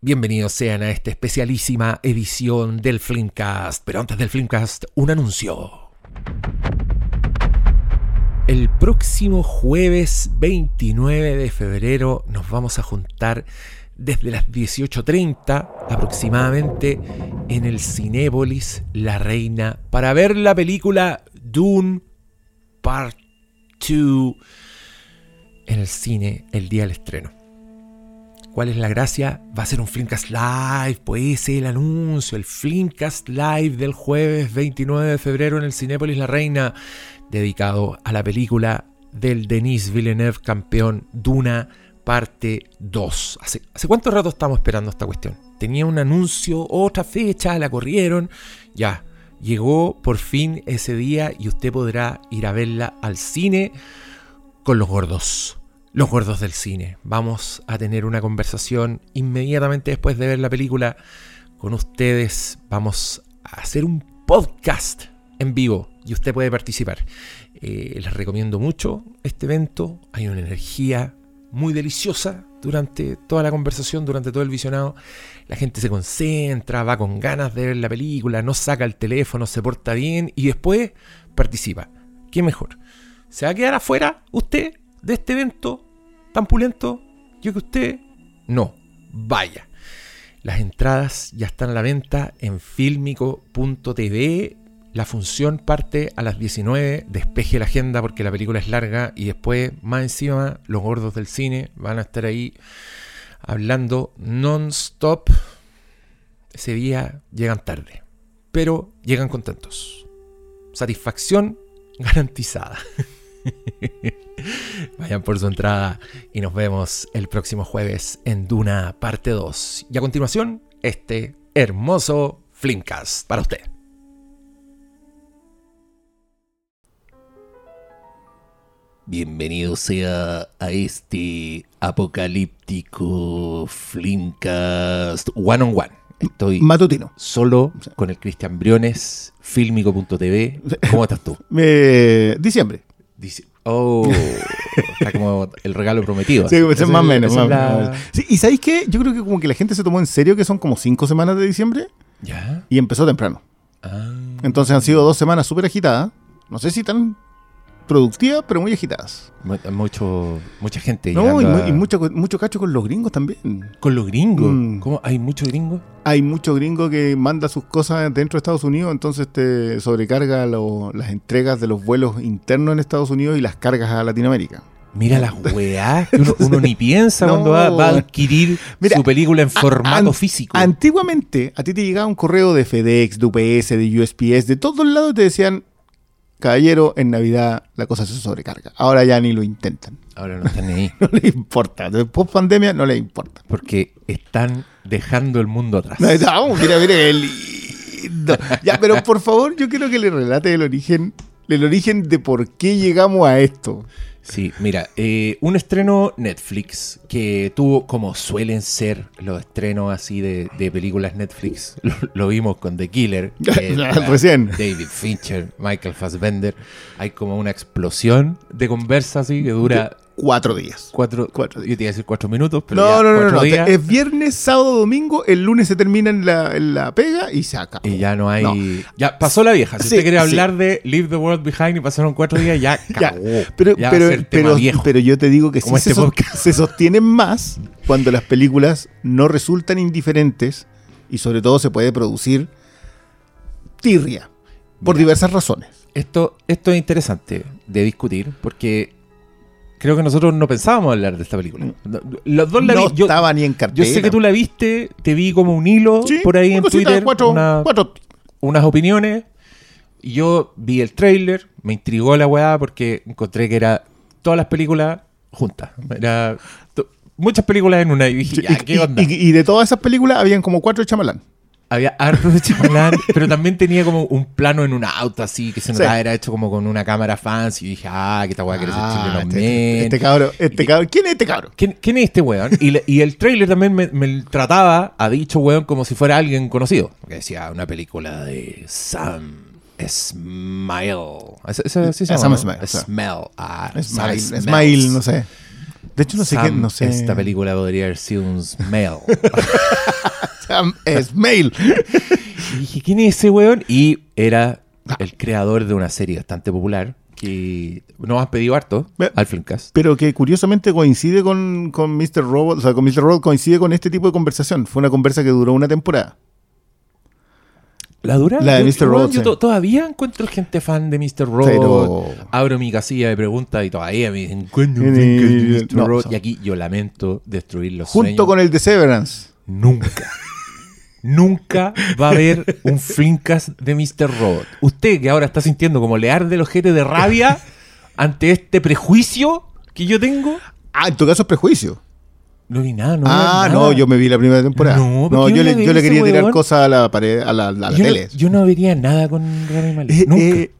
Bienvenidos sean a esta especialísima edición del Filmcast. Pero antes del Filmcast, un anuncio. El próximo jueves 29 de febrero nos vamos a juntar desde las 18.30 aproximadamente en el Cinépolis La Reina para ver la película Dune Part 2 en el cine el día del estreno. ¿Cuál es la gracia? Va a ser un Flimcast Live, pues ese es el anuncio, el Flimcast Live del jueves 29 de febrero en el Cinépolis La Reina, dedicado a la película del Denis Villeneuve, campeón Duna, parte 2. ¿Hace, ¿Hace cuánto rato estamos esperando esta cuestión? Tenía un anuncio, otra fecha, la corrieron, ya, llegó por fin ese día y usted podrá ir a verla al cine con los gordos los gordos del cine. Vamos a tener una conversación inmediatamente después de ver la película con ustedes. Vamos a hacer un podcast en vivo y usted puede participar. Eh, les recomiendo mucho este evento. Hay una energía muy deliciosa durante toda la conversación, durante todo el visionado. La gente se concentra, va con ganas de ver la película, no saca el teléfono, se porta bien y después participa. ¿Qué mejor? ¿Se va a quedar afuera usted de este evento tan? Yo que usted, no, vaya. Las entradas ya están a la venta en filmico.tv. La función parte a las 19. Despeje la agenda porque la película es larga. Y después, más encima, los gordos del cine van a estar ahí hablando non-stop. Ese día llegan tarde. Pero llegan contentos. Satisfacción garantizada. Vayan por su entrada y nos vemos el próximo jueves en Duna parte 2. Y a continuación, este hermoso Flimcast para usted. Bienvenido sea a este apocalíptico Flimcast One on One. Estoy Matutino. solo con el Cristian Briones, filmico.tv. ¿Cómo estás tú? Eh, diciembre. Dice, oh, está como el regalo prometido. Sí, pues, es más o menos. más la- menos. Sí, y ¿sabéis qué? Yo creo que como que la gente se tomó en serio que son como cinco semanas de diciembre ¿Ya? y empezó temprano. Ah. Entonces han sido dos semanas súper agitadas. No sé si tan productivas, pero muy agitadas. Mu- Mucho, mucha gente. No, y, a- y mucho, mucho cacho con los gringos también. Con los gringos. Mm. ¿Cómo? ¿Hay muchos gringos? Hay mucho gringo que manda sus cosas dentro de Estados Unidos, entonces te sobrecarga lo- las entregas de los vuelos internos en Estados Unidos y las cargas a Latinoamérica. Mira las weás que uno, uno ni piensa No. cuando va, va a adquirir Mira, su película en formato an- físico. Antiguamente, a ti te llegaba un correo de FedEx, de UPS, de USPS, de todos lados y te decían, caballero, en Navidad la cosa se sobrecarga. Ahora ya ni lo intentan. Ahora no están ni ahí. No les importa. Después pandemia no les importa. Porque están dejando el mundo atrás. No, no, mira, mira, qué lindo. Ya, pero por favor, yo quiero que le relate el origen, el origen de por qué llegamos a esto. Sí, mira, eh, un estreno Netflix que tuvo, como suelen ser los estrenos así de, de películas Netflix, lo, lo vimos con The Killer, Recién. David Fincher, Michael Fassbender, hay como una explosión de conversa así que dura Cuatro días. cuatro, Cuatro yo te iba a decir cuatro minutos, pero No, ya no, no, no, días Es viernes, sábado, domingo, el lunes se termina en la, en la pega y se acaba. y ya no hay... No. Ya pasó la vieja, si Sí, usted quiere sí. hablar de Leave the World Behind y pasaron cuatro días, ya pero, ya pero, pero, viejo. pero yo te digo que sí se, este se sostienen más cuando las películas no resultan indiferentes y sobre todo se puede producir tirria por Mira. diversas razones. Esto, esto es interesante de discutir porque creo que nosotros no pensábamos hablar de esta película. No- Los dos la Mm. no vi- yo, estaba ni en yo cartera. sé que tú la viste, te vi como un hilo Sí, por ahí en cosita, Twitter, cuatro- una- cuatro- unas opiniones. Y yo vi el tráiler, me intrigó la weá porque encontré que era todas las películas juntas. Era muchas películas en una y dije, Sí, ya, y, ¿qué y- onda? y- y de todas esas películas habían como cuatro de chamalán. Había harto de chamalán, pero también tenía como un plano en un auto así que se Sí. notaba, era hecho como con una cámara fancy. Y dije, ah, que esta weá quiere ser Ah, chileno este, este cabro, este Y- cabro. ¿Quién es este cabro? ¿Quién, quién es este weón? Y, le- y el trailer también me, me trataba a dicho weón como si fuera alguien conocido. Que decía una película de Sam Smile. ¿Ese- ese- así se Ah, llama, Sam. Smile. Smell. Ah, Smile. Smile, no sé. De hecho, no sé qué, no sé. Esta película podría haber sido un smell. es mail. Y dije, ¿quién es ese weón? Y era el creador de una serie bastante popular que nos has pedido harto al Filmcast. Pero que curiosamente coincide con, con Mr. Robot, o sea, con Mr. Robot coincide con este tipo de conversación. Fue una conversa que duró una temporada. ¿La dura? La de Mr. Robot, Yo sí. to- todavía encuentro gente fan de Mr. Robot. Pero- Abro mi casilla de preguntas y todavía me dicen, "¿Cuándo Mr. no, Robot?" so- Y aquí yo lamento destruir los Junto sueños. con el de Severance. Nunca. Nunca va a haber un Flimcast de Mr. Robot. Usted que ahora está sintiendo como le arde el ojete de rabia ante este prejuicio que yo tengo. Ah, en tu caso es prejuicio. No vi nada, no ah, vi no, nada. yo me vi la primera temporada. No, No, ¿por qué yo, no le, yo quería tirar cosas a la pared, a la, a la yo, tele. no, yo no vería nada con Rami Malek. Eh, Nunca. eh,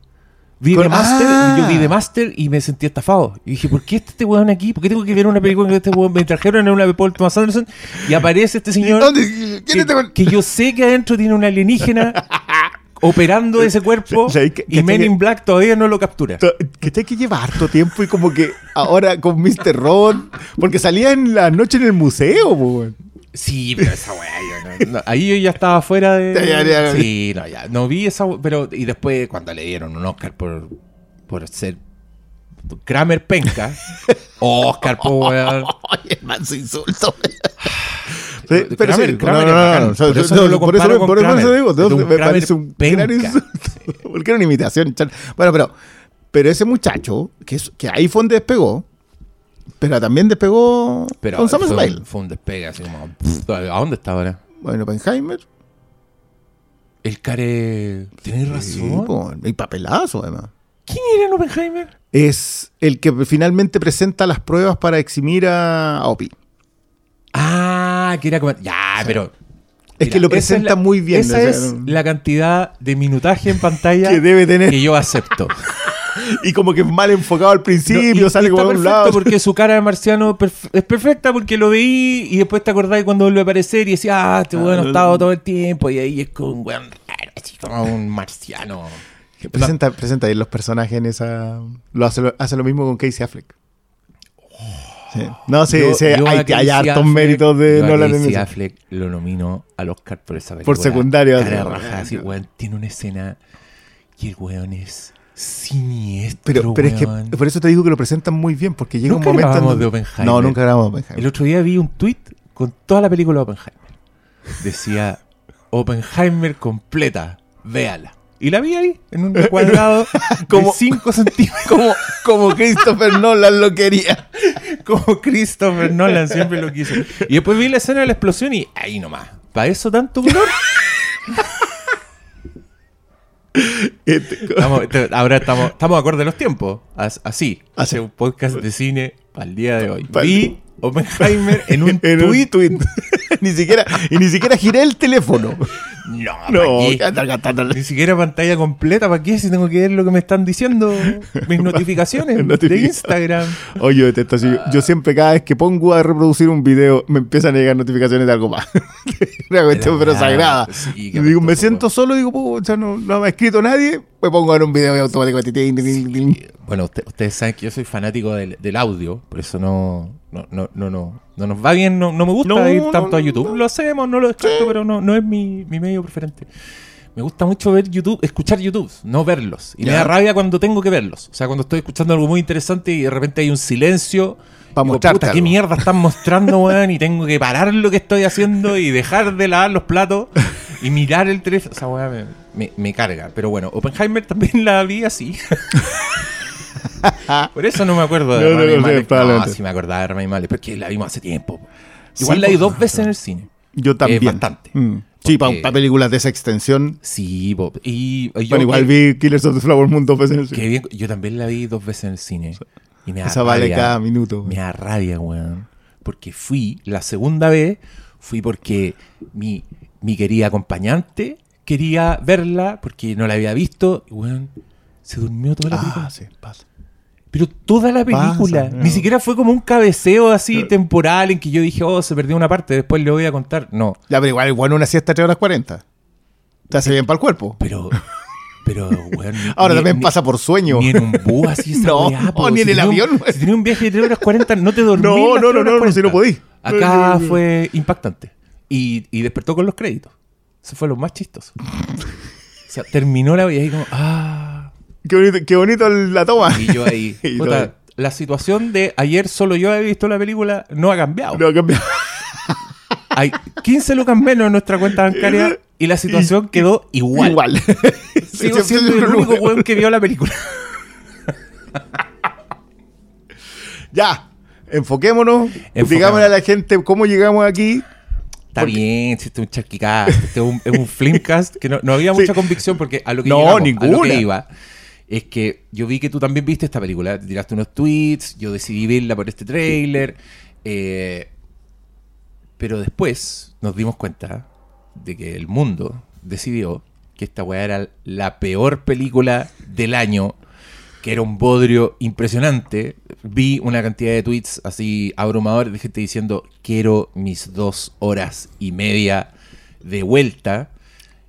vi The Master, Ah. yo vi The Master y me sentí estafado. Y dije, ¿por qué está este weón aquí? ¿Por qué tengo que ver una película con este weón? Me trajeron en una de Paul Thomas Anderson y aparece este señor. ¿Dónde? ¿Quién que, es este que yo sé que adentro tiene un alienígena operando ese cuerpo ¿Sabes qué- y Men in Black todavía no lo captura. Que te hay que llevar harto tiempo y como que ahora con Mr. Robot, porque salía en la noche en el museo, weón. Sí, pero esa weá, yo no- no, ahí yo ya estaba fuera de... Ya, ya, ya. Sí, no, ya, no vi esa pero y después cuando le dieron un Oscar por, por ser Kramer Penca, Oscar, po, weón. Oye, manso insulto. Sí, Kramer- pero sí, Kramer no, no, no, Por eso no, no lo por eso- por eso Kramer. digo, me Kramer parece un gran penca. Porque era una imitación. Bueno, pero, pero ese muchacho, que, es- que ahí fue donde despegó, pero también despegó Pero con Sam fue, Smile. un, fue un despegue así como... pff, ¿A dónde está ahora? Bueno, Oppenheimer. El care... ¿Tienes razón? y papelazo, además. ¿Quién era en Oppenheimer? Es el que finalmente presenta las pruebas para eximir a, a Opi. Ah, que era como... Ya, pero... Es Mira, que lo esa es presenta la- muy bien. Esa o sea, es no- la cantidad de minutaje en pantalla que debe tener. que yo acepto. Y como que mal enfocado al principio, No, sale como está de un lado. porque su cara de marciano es perfecta porque lo veí y después te acordás cuando vuelve a aparecer y decía, ah, este weón ha Ah, estado todo el tiempo y ahí es como un weón raro, así como un marciano. Presenta, presenta bien los personajes en esa. Lo hace, lo, hace lo mismo con Casey Affleck. Sí. No, sí, Yo- sí, yo a hay, hartos méritos de a Nolan en Casey eso. Affleck lo nomino al Oscar por esa película. Por secundario, Cara así, raja, así, weón. weón, tiene una escena y el weón es siniestro, Pero, pero es que por eso te digo que lo presentan muy bien, porque llega Nunca un momento. en grabamos de Oppenheimer. No, nunca grabamos de Oppenheimer. El otro día vi un tweet con toda la película de Oppenheimer. Decía Oppenheimer completa, véala. Y la vi ahí, en un cuadrado Como- de 5 centímetros. Como, como Christopher Nolan lo quería. Como Christopher Nolan siempre lo quiso. Y después vi la escena de la explosión y ahí nomás. ¿Para eso tanto color? Este, Estamos- ahora estamos, estamos acorde a los tiempos. As- así. Hace un podcast de cine para el día de hoy. Vi Oppenheimer en un en un tweet. tweet. ni siquiera, y ni siquiera giré el teléfono. No, No. Ni siquiera pantalla completa, ¿para qué? Si tengo que ver lo que me están diciendo mis notificaciones de. Instagram. Oye, detesto así. Yo siempre, cada vez que pongo a reproducir un video, me empiezan a llegar notificaciones de algo más. Una cuestión, pero sagrada. sí, digo, me siento solo y digo, no, no me ha escrito nadie. Me pongo a ver un video tin, tin. Bueno, usted- ustedes saben que yo soy fanático del, del audio, por eso no, no, no, no, no, no nos va bien, no, no me gusta No, ir no, tanto a YouTube. no. Lo hacemos, no lo descarto, pero no, no es mi, mi medio preferente. Me gusta mucho ver YouTube, escuchar YouTube, no verlos. Y me da rabia cuando tengo que verlos. O sea, cuando estoy escuchando algo muy interesante y de repente hay un silencio. Pa' digo, mostrarte puta, ¿qué algo". mierda están mostrando, weón? Y tengo que parar lo que estoy haciendo y dejar de lavar los platos y mirar el teléfono. O sea, weón, me, me- me carga. Pero bueno, Oppenheimer también la vi así. Por eso no me acuerdo de No, no, no. No, sí me acordaba de Rami Malek, porque la vimos hace tiempo. Igual Sí, la vi dos veces en el cine. Yo también. bastante. Mm. Sí, para películas de esa extensión. Sí, po. y y yo bueno, igual que- vi Killers of the Flower Moon dos veces en el cine. que bien- yo también la vi dos veces en el cine. Y me Esa vale cada minuto. Me da rabia, weón. Porque fui, la segunda vez, fui porque mi, mi querida acompañante quería verla, porque no la había visto, y weón, se durmió toda la película. Ah, sí, pasa. Pero toda la película. Pasa, Ni siquiera fue como un cabeceo así temporal en que yo dije, oh, se perdió una parte, después le voy a contar. No. Ya, pero igual, igual una siesta 3 horas 40. Te hace bien para el cuerpo. Pero, pero, weón. Ahora ni- también ni- pasa por sueño. Ni en un bus así esa No, weá, po. ni en el un- avión, weón. Si tenía un viaje de 3 horas 40, no te dormí. No, no, 3 no, no, no, si no 40. podí. Acá fue impactante. Y, y despertó con los créditos. Eso fue lo más chistoso. O sea, terminó la y ahí como, ah. Qué bonito, qué bonito la toma. Y yo ahí, Y puta, la situación de ayer solo yo había visto la película no ha cambiado. No, cambió. Hay 15 lucas menos en nuestra cuenta bancaria y la situación quedó igual. Igual. Sigo siendo el único weón que vio la película. Ya, enfoquémonos. Enfoquémonos. Digámosle a la gente cómo llegamos aquí. Está Porque- bien, si este es un charquicast, este es un, es un flimcast que no, no había Sí. mucha convicción porque a lo que No, llegamos, a lo que iba es que yo vi que tú también viste esta película, te tiraste unos tweets, yo decidí verla por este tráiler, eh, pero después nos dimos cuenta de que el mundo decidió que esta weá era la peor película del año, que era un bodrio impresionante. Vi una cantidad de tweets así abrumadores de gente diciendo, quiero mis dos horas y media de vuelta.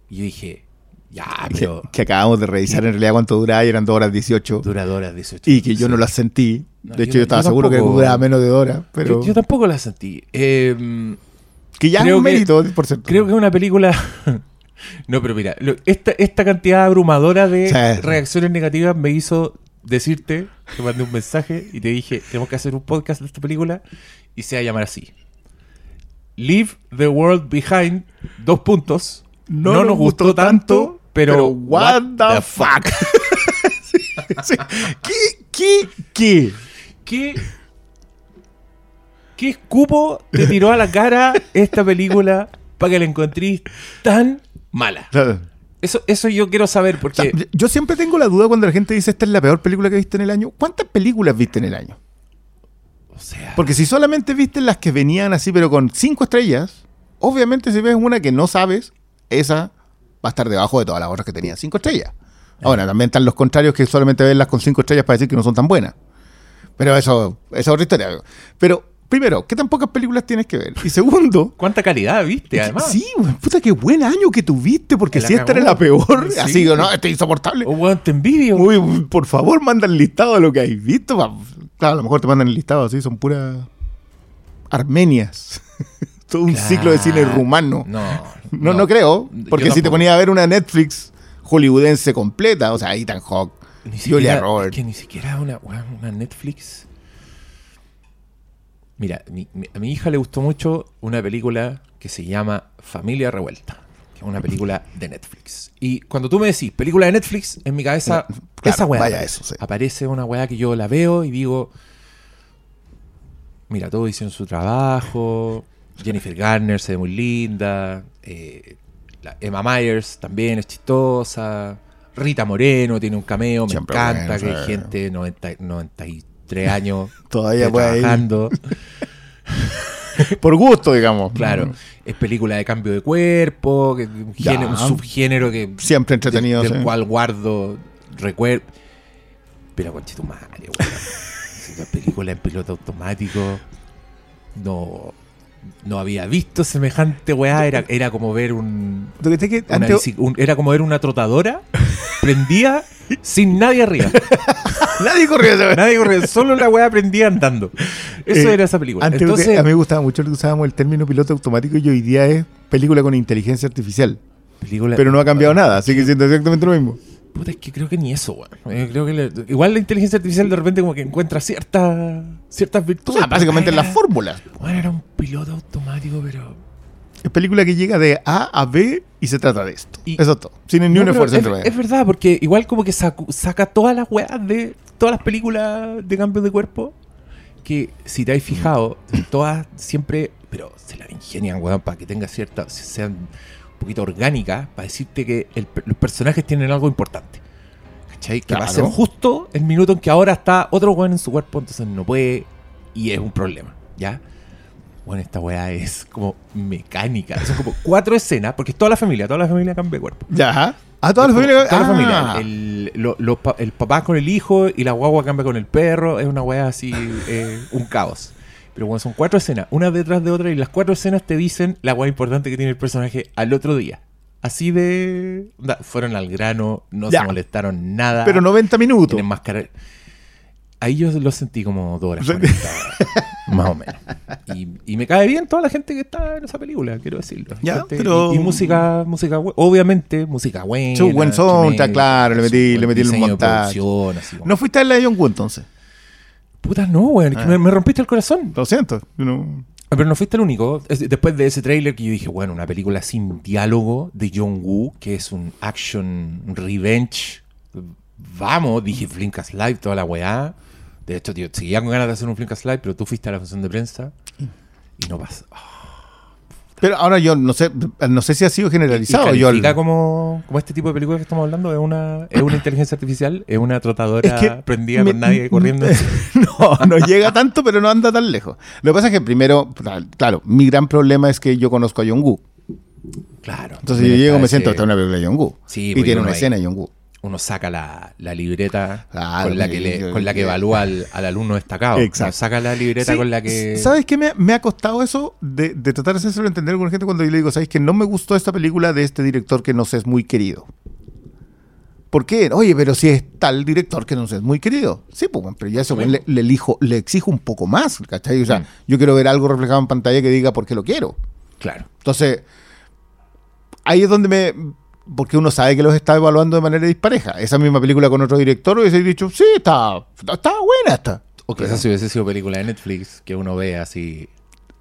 Y yo dije, ya, Que, pero que acabamos de revisar en realidad cuánto duraba y eran 2 horas 18. dura dos horas 18. Y que yo Sí. no las sentí. No, de hecho, yo, estaba yo seguro que duraba menos de 2 horas. Pero Yo, yo tampoco la sentí. Eh, que ya es un que- mérito, por cierto. Creo que es una película. No, pero mira, lo- esta, esta cantidad abrumadora de Sí. reacciones negativas me hizo decirte, te mandé un mensaje y te dije, tenemos que hacer un podcast de esta película y se va a llamar así. Leave the World Behind, dos puntos. No, nos gustó, tanto, pero, what, the fuck. Sí. ¿Qué? ¿Qué? ¿Qué? ¿Qué, ¿Qué escupo te tiró a la cara esta película para que la encontrís tan mala? Eso, eso yo quiero saber O sea, porque... yo siempre tengo la duda cuando la gente dice esta es la peor película que viste en el año. ¿Cuántas películas viste en el año? O sea, Porque si solamente viste las que venían así, pero con cinco estrellas, obviamente si ves una que no sabes, esa va a estar debajo de todas las otras que tenían cinco estrellas. Ahora, también están los contrarios que solamente ven las con cinco estrellas para decir que no son tan buenas. Pero eso, esa es otra historia. Pero, primero, ¿qué tan pocas películas tienes que ver? Y segundo, ¿cuánta calidad viste además? sí, puta, qué buen año que tuviste, porque si esta era la peor, Sí. así, no, este es insoportable. Oh, weón, te envidio. Uy, por favor, manda el listado de lo que habéis visto. Claro, a lo mejor te mandan el listado así, son puras armenias. Todo un Claro. ciclo de cine rumano. No, No, no, creo, porque si te ponía a ver una Netflix hollywoodense completa, o sea, Ethan Hawke, Ni Julia Roberts. es que ni siquiera una, una Netflix. Mira, mi- mi- a mi hija le gustó mucho una película que se llama Familia Revuelta, que es una película de Netflix. Y cuando tú me decís película de Netflix, en mi cabeza, No, claro, esa weá vaya aparece. eso, sí. aparece una weá que yo la veo y digo, mira, todos hicieron su trabajo, Jennifer Garner se ve muy linda, eh, la Emma Myers también es chistosa, Rita Moreno tiene un cameo, me Siempre encanta bueno, que hay gente de 90 93 años Todavía trabajando. por gusto, digamos. Claro, es película de cambio de cuerpo, un, género- un subgénero que Siempre entretenido. del sí. cual guardo recuerdo. Pero con madre, weón. Si la película en piloto automático no, no había visto semejante weá. Era, era como ver un, que una un- era como ver una trotadora prendida sin nadie arriba. Nadie esa vez. Nadie corría, solo la weá prendía andando. Eso Eh, era esa película. Antes Entonces, a mí me gustaba mucho que usábamos el término piloto automático y hoy día es película con inteligencia artificial. película- Pero no ha cambiado nada, sigue siendo exactamente lo mismo. Puta, es que creo que ni eso, weón. Eh, Creo que le- igual la inteligencia artificial de repente como que encuentra ciertas ciertas O virtudes. sea, básicamente Era- las fórmulas. Bueno, era un piloto automático, pero. Es película que llega de A a B y se trata de esto. Y- Eso es todo. Sin ni No, un pero esfuerzo es, es verdad, porque igual como que saca todas las weas de. Todas las películas de cambio de cuerpo. Que si te has fijado, todas siempre. Pero se la ingenian, weón, para que tenga cierta. sean un poquito orgánicas. Para decirte que el los personajes tienen algo importante. ¿Cachai? Que va a ser Claro. justo el minuto en que ahora está otro weón en su cuerpo, entonces no puede. Y es un problema, ¿ya? Bueno, esta weá es como mecánica. Son como cuatro escenas, porque es toda la familia, toda la familia cambia de cuerpo. Ya. A toda la familia. toda la Ah. familia. El, lo- pa- el papá con el hijo y la guagua cambia con el perro. Es una weá así, eh, un caos. Pero bueno, son cuatro escenas, una detrás de otra, y las cuatro escenas te dicen la weá importante que tiene el personaje al otro día. Así de. fueron al grano, no Ya. se molestaron nada. Pero 90 minutos. Tienen más cara- Ahí yo lo sentí como dos horas 40, más o menos. Y, y me cae bien toda la gente que está en esa película, quiero decirlo. Ya, pero- y, y música, música, obviamente, música buena. Su buen soundtrack, tremenda, claro, le metí- le metí el montaje. ¿No fuiste a la de John Woo entonces? Puta, no, que Ah. me, me rompiste el corazón. Lo siento. yo no- Ah, Pero no fuiste el único. Es- Después de ese tráiler que yo dije, bueno, una película sin diálogo de John Woo, que es un action revenge. Vamos, dije Flinkas Live, toda la weá. De hecho, tío, seguía con ganas de hacer un Flinkas Live, pero tú fuiste a la función de prensa y no pasa. Pero ahora yo no sé, no sé si ha sido ¿Y generalizado. Yo, califica como, como este tipo de película que estamos hablando? ¿Es una, ¿Es una inteligencia artificial? ¿Es una trotadora Es que prendida me- con nadie corriendo? no, no llega tanto, pero no anda tan lejos. Lo que pasa es que primero, claro, mi gran problema es que yo conozco a John Woo. claro. Entonces yo llego, me siento, esta es una película de John Woo. Sí, y tiene una escena de John Woo. Uno saca la, la libreta con, la que le- con la que evalúa al, al alumno destacado. Exacto. Saca la libreta Sí, con la que... ¿Sabes qué me, me ha costado eso de, de tratar de hacerlo entender con gente cuando yo le digo, ¿sabes que no me gustó esta película de este director que no sé es muy querido? ¿Por qué? Oye, pero si es tal director que no sé es muy querido. Sí, pues, pero ya eso Bueno. le, le elijo, le exijo un poco más, ¿cachai? O sea, Mm. yo quiero ver algo reflejado en pantalla que diga por qué lo quiero. Claro. Entonces, ahí es donde me. Porque uno sabe que los está evaluando de manera dispareja. Esa misma película con otro director hubiese dicho, sí, está, está buena esta. O quizás si hubiese sido película de Netflix que uno ve así...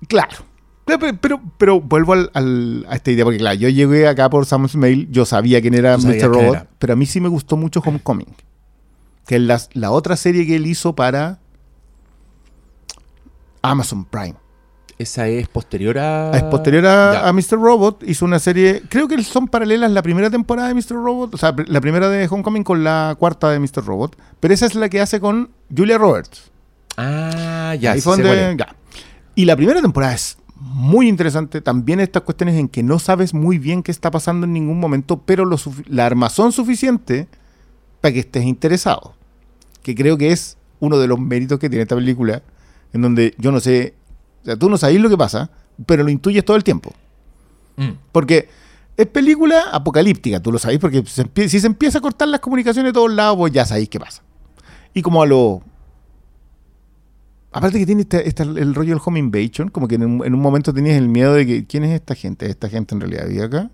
Claro. Pero, pero, pero, vuelvo al- al- a esta idea, porque claro, yo llegué acá por Sam's Mail, yo sabía quién era Mr. Robot, era. pero a mí sí me gustó mucho Homecoming, que es la, la otra serie que él hizo para Amazon Prime. Esa es posterior a... Es posterior a, Mr. Robot, hizo una serie, creo que son paralelas la primera temporada de Mr. Robot, o sea, la primera de Homecoming con la cuarta de Mr. Robot, pero esa es la que hace con Julia Roberts. Ah, ya. Ahí sí. Y la primera temporada es muy interesante. También estas cuestiones en que no sabes muy bien qué está pasando en ningún momento, pero lo la armazón suficiente para que estés interesado. Que creo que es uno de los méritos que tiene esta película, en donde yo no sé, sea, tú no sabes lo que pasa, pero lo intuyes todo el tiempo. Mm. Porque es película apocalíptica, tú lo sabes, porque se si se empieza a cortar las comunicaciones de todos lados, pues ya sabéis qué pasa. Y como a lo... Aparte que tiene este- este- el rollo del home invasion, como que en un, en un momento tenías el miedo de que, ¿quién es esta gente? ¿Esta gente en realidad vive acá?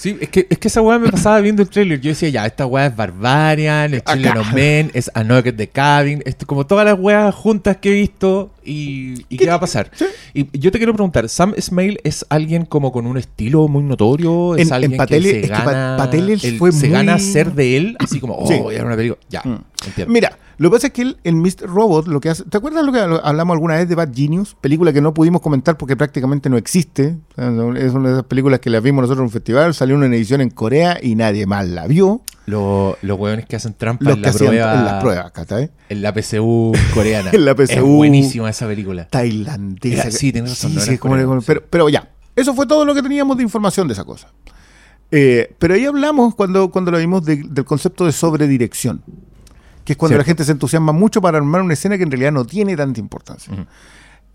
Sí, es que, es que esa weá me pasaba viendo el trailer. Yo decía, ya, esta weá es Barbarian, es of Men, es A at the Cabin, esto, como todas las weas juntas que he visto y, y qué, va a pasar. Sí. Y yo te quiero preguntar, ¿Sam Smale es alguien como con un estilo muy notorio? ¿Es En- en alguien que se es que Pa- gana, él fue se muy- gana ser de él? Así como, oh, Sí. voy a ver una película. Ya, Mm. Entiendo. Mira, lo que pasa es que el, el Mr. Robot lo que hace. ¿Te acuerdas lo que hablamos alguna vez de Bad Genius? Película que no pudimos comentar porque prácticamente no existe. Es una de esas películas que la vimos nosotros en un festival, salió una edición en Corea y nadie más la vio. Lo- los weones que hacen trampa Los en la, prueba, en las pruebas, ¿cachai? en la PSU coreana. En la Es PSU. buenísima esa película. Tailandesa. Era- sí, tienes razón, Sí, no sí, era es como- coreano, pero, ya, eso fue todo lo que teníamos de información de esa cosa. Eh, pero ahí hablamos cuando, cuando lo vimos de- del concepto de sobredirección, que es cuando Cierto. la gente se entusiasma mucho para armar una escena que en realidad no tiene tanta importancia.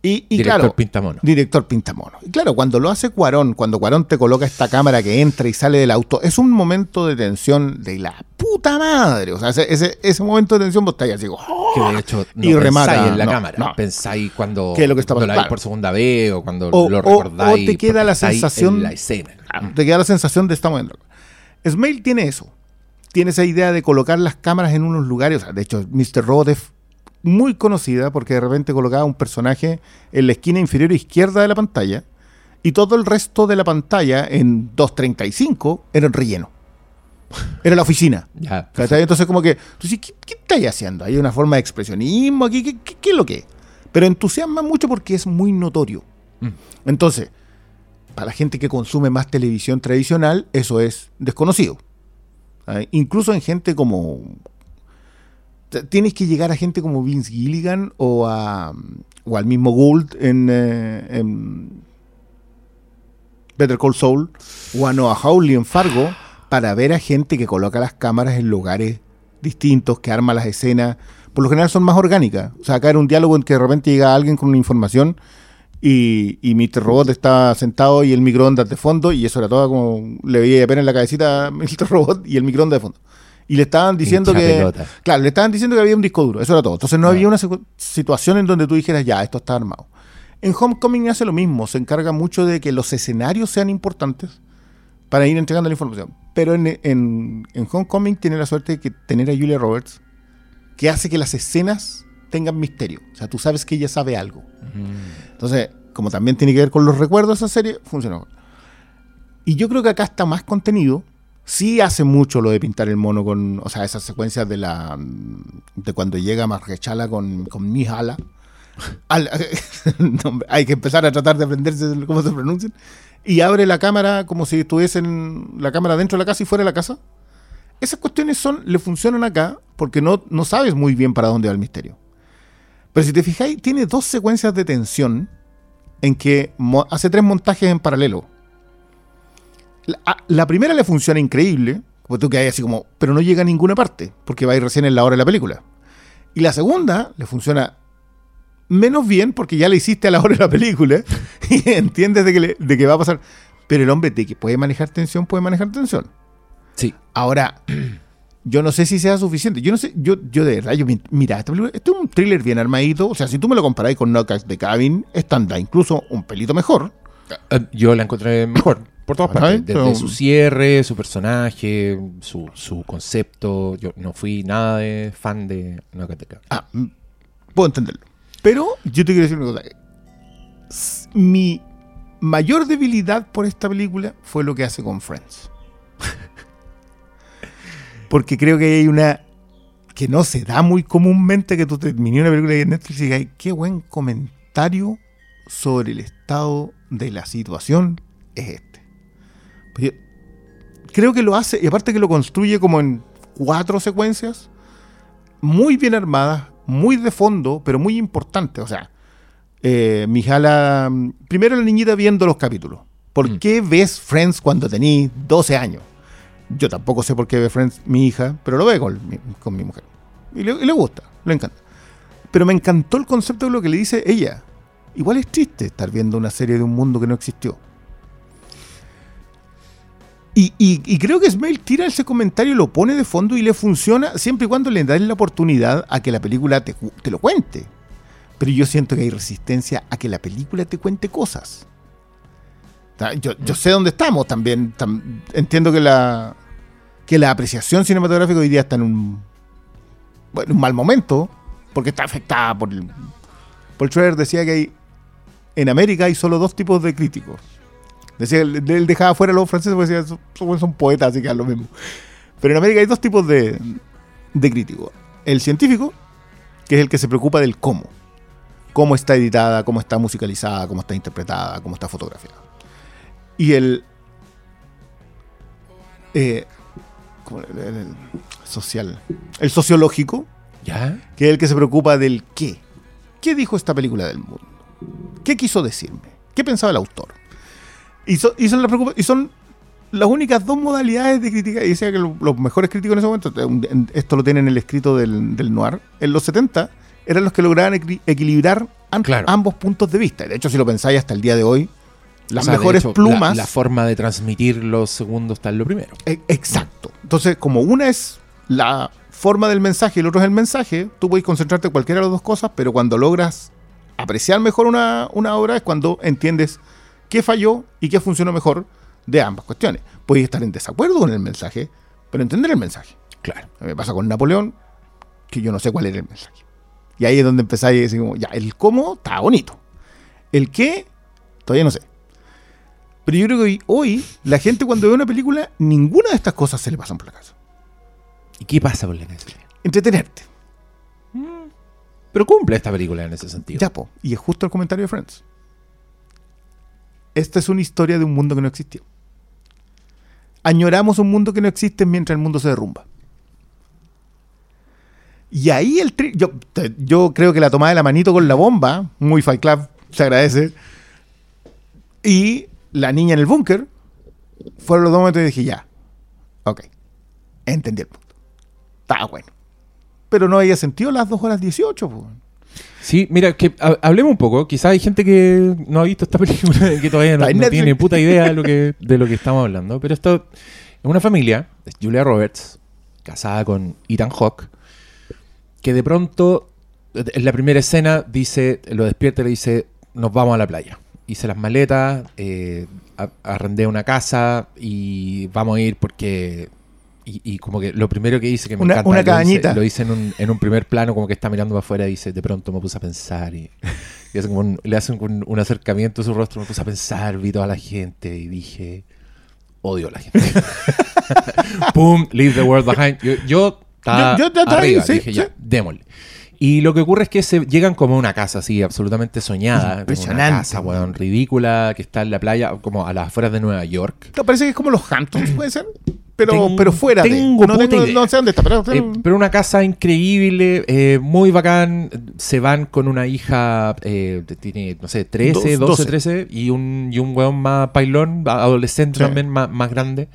Y, y Director claro, Pintamono. director Pintamono. Y claro, cuando lo hace Cuarón, cuando Cuarón te coloca esta cámara que entra y sale del auto, es un momento de tensión de la puta madre. O sea, ese, ese, ese momento de tensión vos estáis así, ¡oh! Que de hecho no Y remata, pensáis en la no, cámara. no. Pensáis cuando, ¿Qué es lo que está cuando la veis por segunda vez o cuando O- lo recordáis. o te queda la sensación- En la escena. Ah, te queda la sensación de estamos viendo. Smail tiene eso. Tiene esa idea de colocar las cámaras en unos lugares. O sea, de hecho, Mr. Robot es muy conocida porque de repente colocaba un personaje en la esquina inferior izquierda de la pantalla y todo el resto de la pantalla en 2.35 era en relleno. Era la oficina. Ya. Entonces, como que, ¿qué, qué estáis haciendo? ¿Hay una forma de expresionismo aquí? ¿Qué, qué- qué es lo que es? Pero entusiasma mucho porque es muy notorio. Mm. Entonces, para la gente que consume más televisión tradicional, eso es desconocido. ¿Sabes? Incluso en gente como. Tienes que llegar a gente como Vince Gilligan o, a, o al mismo Gould en, eh, en Better Call Saul o a Noah Hawley en Fargo para ver a gente que coloca las cámaras en lugares distintos, que arma las escenas. Por lo general son más orgánicas. O sea, acá era un diálogo en que de repente llega alguien con una información y, y Mr. Robot está sentado y el microondas de fondo, y eso era todo como le veía apenas la cabecita a Mr. Robot y el microondas de fondo. Y le estaban diciendo Hincha que. pelota. Claro, le estaban diciendo que había un disco duro. Eso era todo. Entonces no había una situación en donde tú dijeras, ya, esto está armado. En Homecoming hace lo mismo. Se encarga mucho de que los escenarios sean importantes para ir entregando la información. Pero en, en- en Homecoming tiene la suerte de que tener a Julia Roberts, que hace que las escenas tengan misterio. O sea, tú sabes que ella sabe algo. Entonces, como también tiene que ver con los recuerdos de esa serie, funcionó. Y yo creo que acá está más contenido. Sí hace mucho lo de pintar el mono con, o sea, esas secuencias de la de cuando llega Marrechala con, con Mihala. Al- no, hay que empezar a tratar de aprenderse cómo se pronuncian. Y abre la cámara como si estuviese en la cámara dentro de la casa y fuera de la casa. Esas cuestiones son, le funcionan acá porque no, no sabes muy bien para dónde va el misterio. Pero si te fijáis, tiene dos secuencias de tensión en que hace tres montajes en paralelo. La, primera le funciona increíble, porque tú quedas así como, pero no llega a ninguna parte, porque va a ir recién en la hora de la película. Y la segunda le funciona menos bien, porque ya la hiciste a la hora de la película, y entiendes de que, le- de que va a pasar. Pero el hombre de que puede manejar tensión, puede manejar tensión. Sí. Ahora, yo no sé si sea suficiente. Yo no sé, yo, yo de verdad, yo, mi- mira, esta película, esto es un thriller bien armadito. O sea, si tú me lo comparáis con Knockouts de Cabin, esta anda incluso un pelito mejor. Eh, Yo la encontré mejor, por todas partes. Desde pero- su cierre, su personaje, su, su concepto. Yo no fui nada de fan de Nakateka. Ah, mm, puedo entenderlo. Pero yo te quiero decir una cosa. Mi mayor debilidad por esta película fue lo que hace con Friends. Porque creo que hay una que no se da muy comúnmente que tú termines una película de Netflix y digas, "Ay, qué buen comentario sobre el estado de la situación es este. Pues yo creo que lo hace, y aparte que lo construye como en cuatro secuencias, muy bien armadas, muy de fondo, pero muy importante. O sea, eh, Mijala, primero la niñita viendo los capítulos. ¿Por Mm. qué ves Friends cuando tenís 12 años? Yo tampoco sé por qué ve Friends mi hija, pero lo ve con mi, mujer. Y le, gusta, le encanta. Pero me encantó el concepto de lo que le dice ella. Igual es triste estar viendo una serie de un mundo que no existió. Y, creo que Smale tira ese comentario lo pone de fondo y le funciona siempre y cuando le das la oportunidad a que la película te, cu- te lo cuente. Pero yo siento que hay resistencia a que la película te cuente cosas. Yo, yo sé dónde estamos también. tam- entiendo que la, que la apreciación cinematográfica hoy día está en un, bueno, un mal momento porque está afectada por el... Paul Schroeder decía que hay, en América hay solo dos tipos de críticos. Decía, él dejaba fuera a los franceses porque decía, son, son poetas, así que es lo mismo. Pero en América hay dos tipos de, de críticos. El científico, que es el que se preocupa del cómo. Cómo está editada, cómo está musicalizada, cómo está interpretada, cómo está fotografiada. Y el... eh, el, el social. El sociológico, ¿Ya? que es el que se preocupa del qué. ¿Qué dijo esta película del mundo? ¿Qué quiso decirme? ¿Qué pensaba el autor? Y, so- y son, las preocupa- y son las únicas dos modalidades de crítica. Y decía que lo- los mejores críticos en ese momento, en- en- esto lo tienen en el escrito del, del Noir, en los 70 eran los que lograban equi- equilibrar Claro. ambos puntos de vista. De hecho, si lo pensáis hasta el día de hoy, las O sea, de mejores hecho, plumas... La, forma de transmitir los segundos está en lo primero. E- Exacto. Entonces, como una es la forma del mensaje y el otro es el mensaje, tú puedes concentrarte en cualquiera de las dos cosas, pero cuando logras apreciar mejor una, una obra es cuando entiendes qué falló y qué funcionó mejor de ambas cuestiones. Puedes estar en desacuerdo con el mensaje, pero entender el mensaje. Claro. Me pasa con Napoleón, que yo no sé cuál era el mensaje. Y ahí es donde empezáis a decir, ya, el cómo está bonito. El qué, todavía no sé. Pero yo creo que hoy, la gente cuando ve una película, ninguna de estas cosas se le pasan por la casa. ¿Y qué pasa por la necesidad? Entretenerte. Pero cumple esta película en ese sentido. Ya, po. Y es justo el comentario de Friends. Esta es una historia de un mundo que no existió. Añoramos un mundo que no existe mientras el mundo se derrumba. Y ahí el tri- yo, yo creo que la tomada de la manito con la bomba, muy Fight Club, se agradece. Y la niña en el búnker, fueron los dos momentos y dije, ya, ok, entendí el punto. Está bueno. Pero no había sentido las 2 horas 18. po. Sí, mira, que ha- hablemos un poco. Quizás hay gente que no ha visto esta película que todavía no, tiene puta idea de lo, que, de lo que estamos hablando. Pero esto es una familia, es Julia Roberts, casada con Ethan Hawke, que de pronto, en la primera escena, dice, lo despierta y le dice, nos vamos a la playa. Hice las maletas, eh, arrendé una casa y vamos a ir porque... Y, y como que lo primero que dice que me Una- encanta, una lo cabañita. Lo dice en un, en un primer plano, como que está mirando para afuera y dice, de pronto me puse a pensar y, un- le hacen un, un acercamiento a su rostro, me puse a pensar, vi toda la gente y dije, odio a la gente. Pum, leave the world behind. Yo, yo estaba Yo- arriba, sí, dije, ya, démosle. Y lo que ocurre es que se llegan como a una casa así, absolutamente soñada. como Una Impresionante. casa, weón, ridícula, que está en la playa, como a las afueras de Nueva York. No, parece que es como los Hamptons, puede ser. Pero, Tengo- pero fuera tengo de. No, puta idea. no sé dónde está, pero. Eh, pero una casa increíble, eh, muy bacán. Se van con una hija, eh, tiene, no sé, 13, Dos- 12, 12. 13, y un, y un weón más pailón, adolescente Sí. también, más, más grande.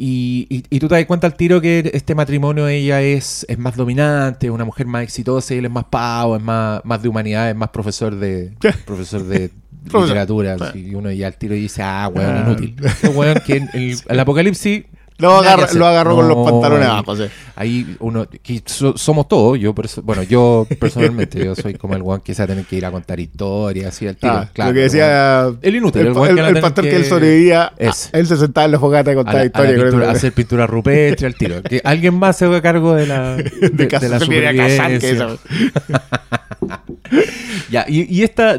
Y, y- y tú te das cuenta al tiro que este matrimonio ella es, es más dominante, es una mujer más exitosa, y él es más pavo, es más, más de humanidad, es más profesor de profesor de literatura. Y uno ya al tiro dice, ah, weón, Ah. inútil. Este weón que en el, el apocalipsis Lo agarra- lo agarró con los pantalones abajo, sí. Ahí uno, que so- somos todos, yo bueno, yo personalmente, yo soy como el guan que se va a tener que ir a contar historias, así al tiro. Ah, claro, lo que decía. El inútil, el el, el- pastor que, que- él sobrevivía. Ah, Él se sentaba en la fogata a la- contaba a la historias. pintura- a hacer pintura rupestre al tiro. Que alguien más se haga cargo de la, de, de casa la supervivencia. Ya, y, y esta,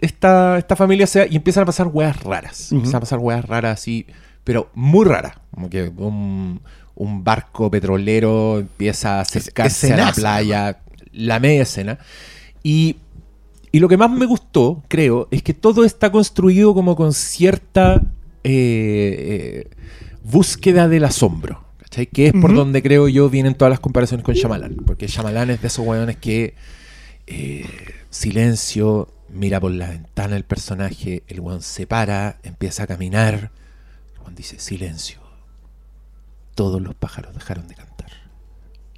esta, esta familia se y empiezan a pasar weas raras. Empiezan a pasar weas raras así, pero muy raras. Como que un, un barco petrolero empieza a acercarse a la playa, la media escena. Y, y lo que más me gustó, creo, es que todo está construido como con cierta eh, eh, búsqueda del asombro. ¿cachai? Que es por donde creo yo vienen todas las comparaciones con Shyamalan. Porque Shyamalan es de esos weones que eh, silencio, mira por la ventana el personaje, el weón se para, empieza a caminar, weón dice silencio. Todos los pájaros dejaron de cantar.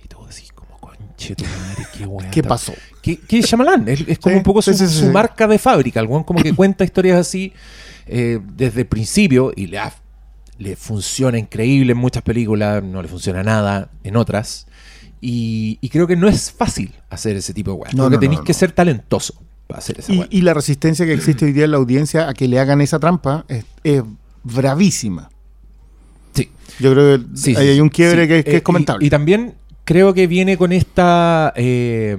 Y todo así como conche tu madre, qué weón. ¿Qué pasó? Que, que es Shyamalan, es, es como Sí, un poco sí, su, sí, marca de fábrica. El como que cuenta historias así eh, desde el principio y le, le funciona increíble en muchas películas, no le funciona nada en otras. Y, y creo que no es fácil hacer ese tipo de weas. No, no, tenéis no, que ser talentoso para hacer esa Y, y la resistencia que existe hoy día en la audiencia a que le hagan esa trampa es, es bravísima. Sí. Yo creo que Sí, hay un quiebre Sí, que, que eh, es comentable. Y, y también creo que viene con esta eh,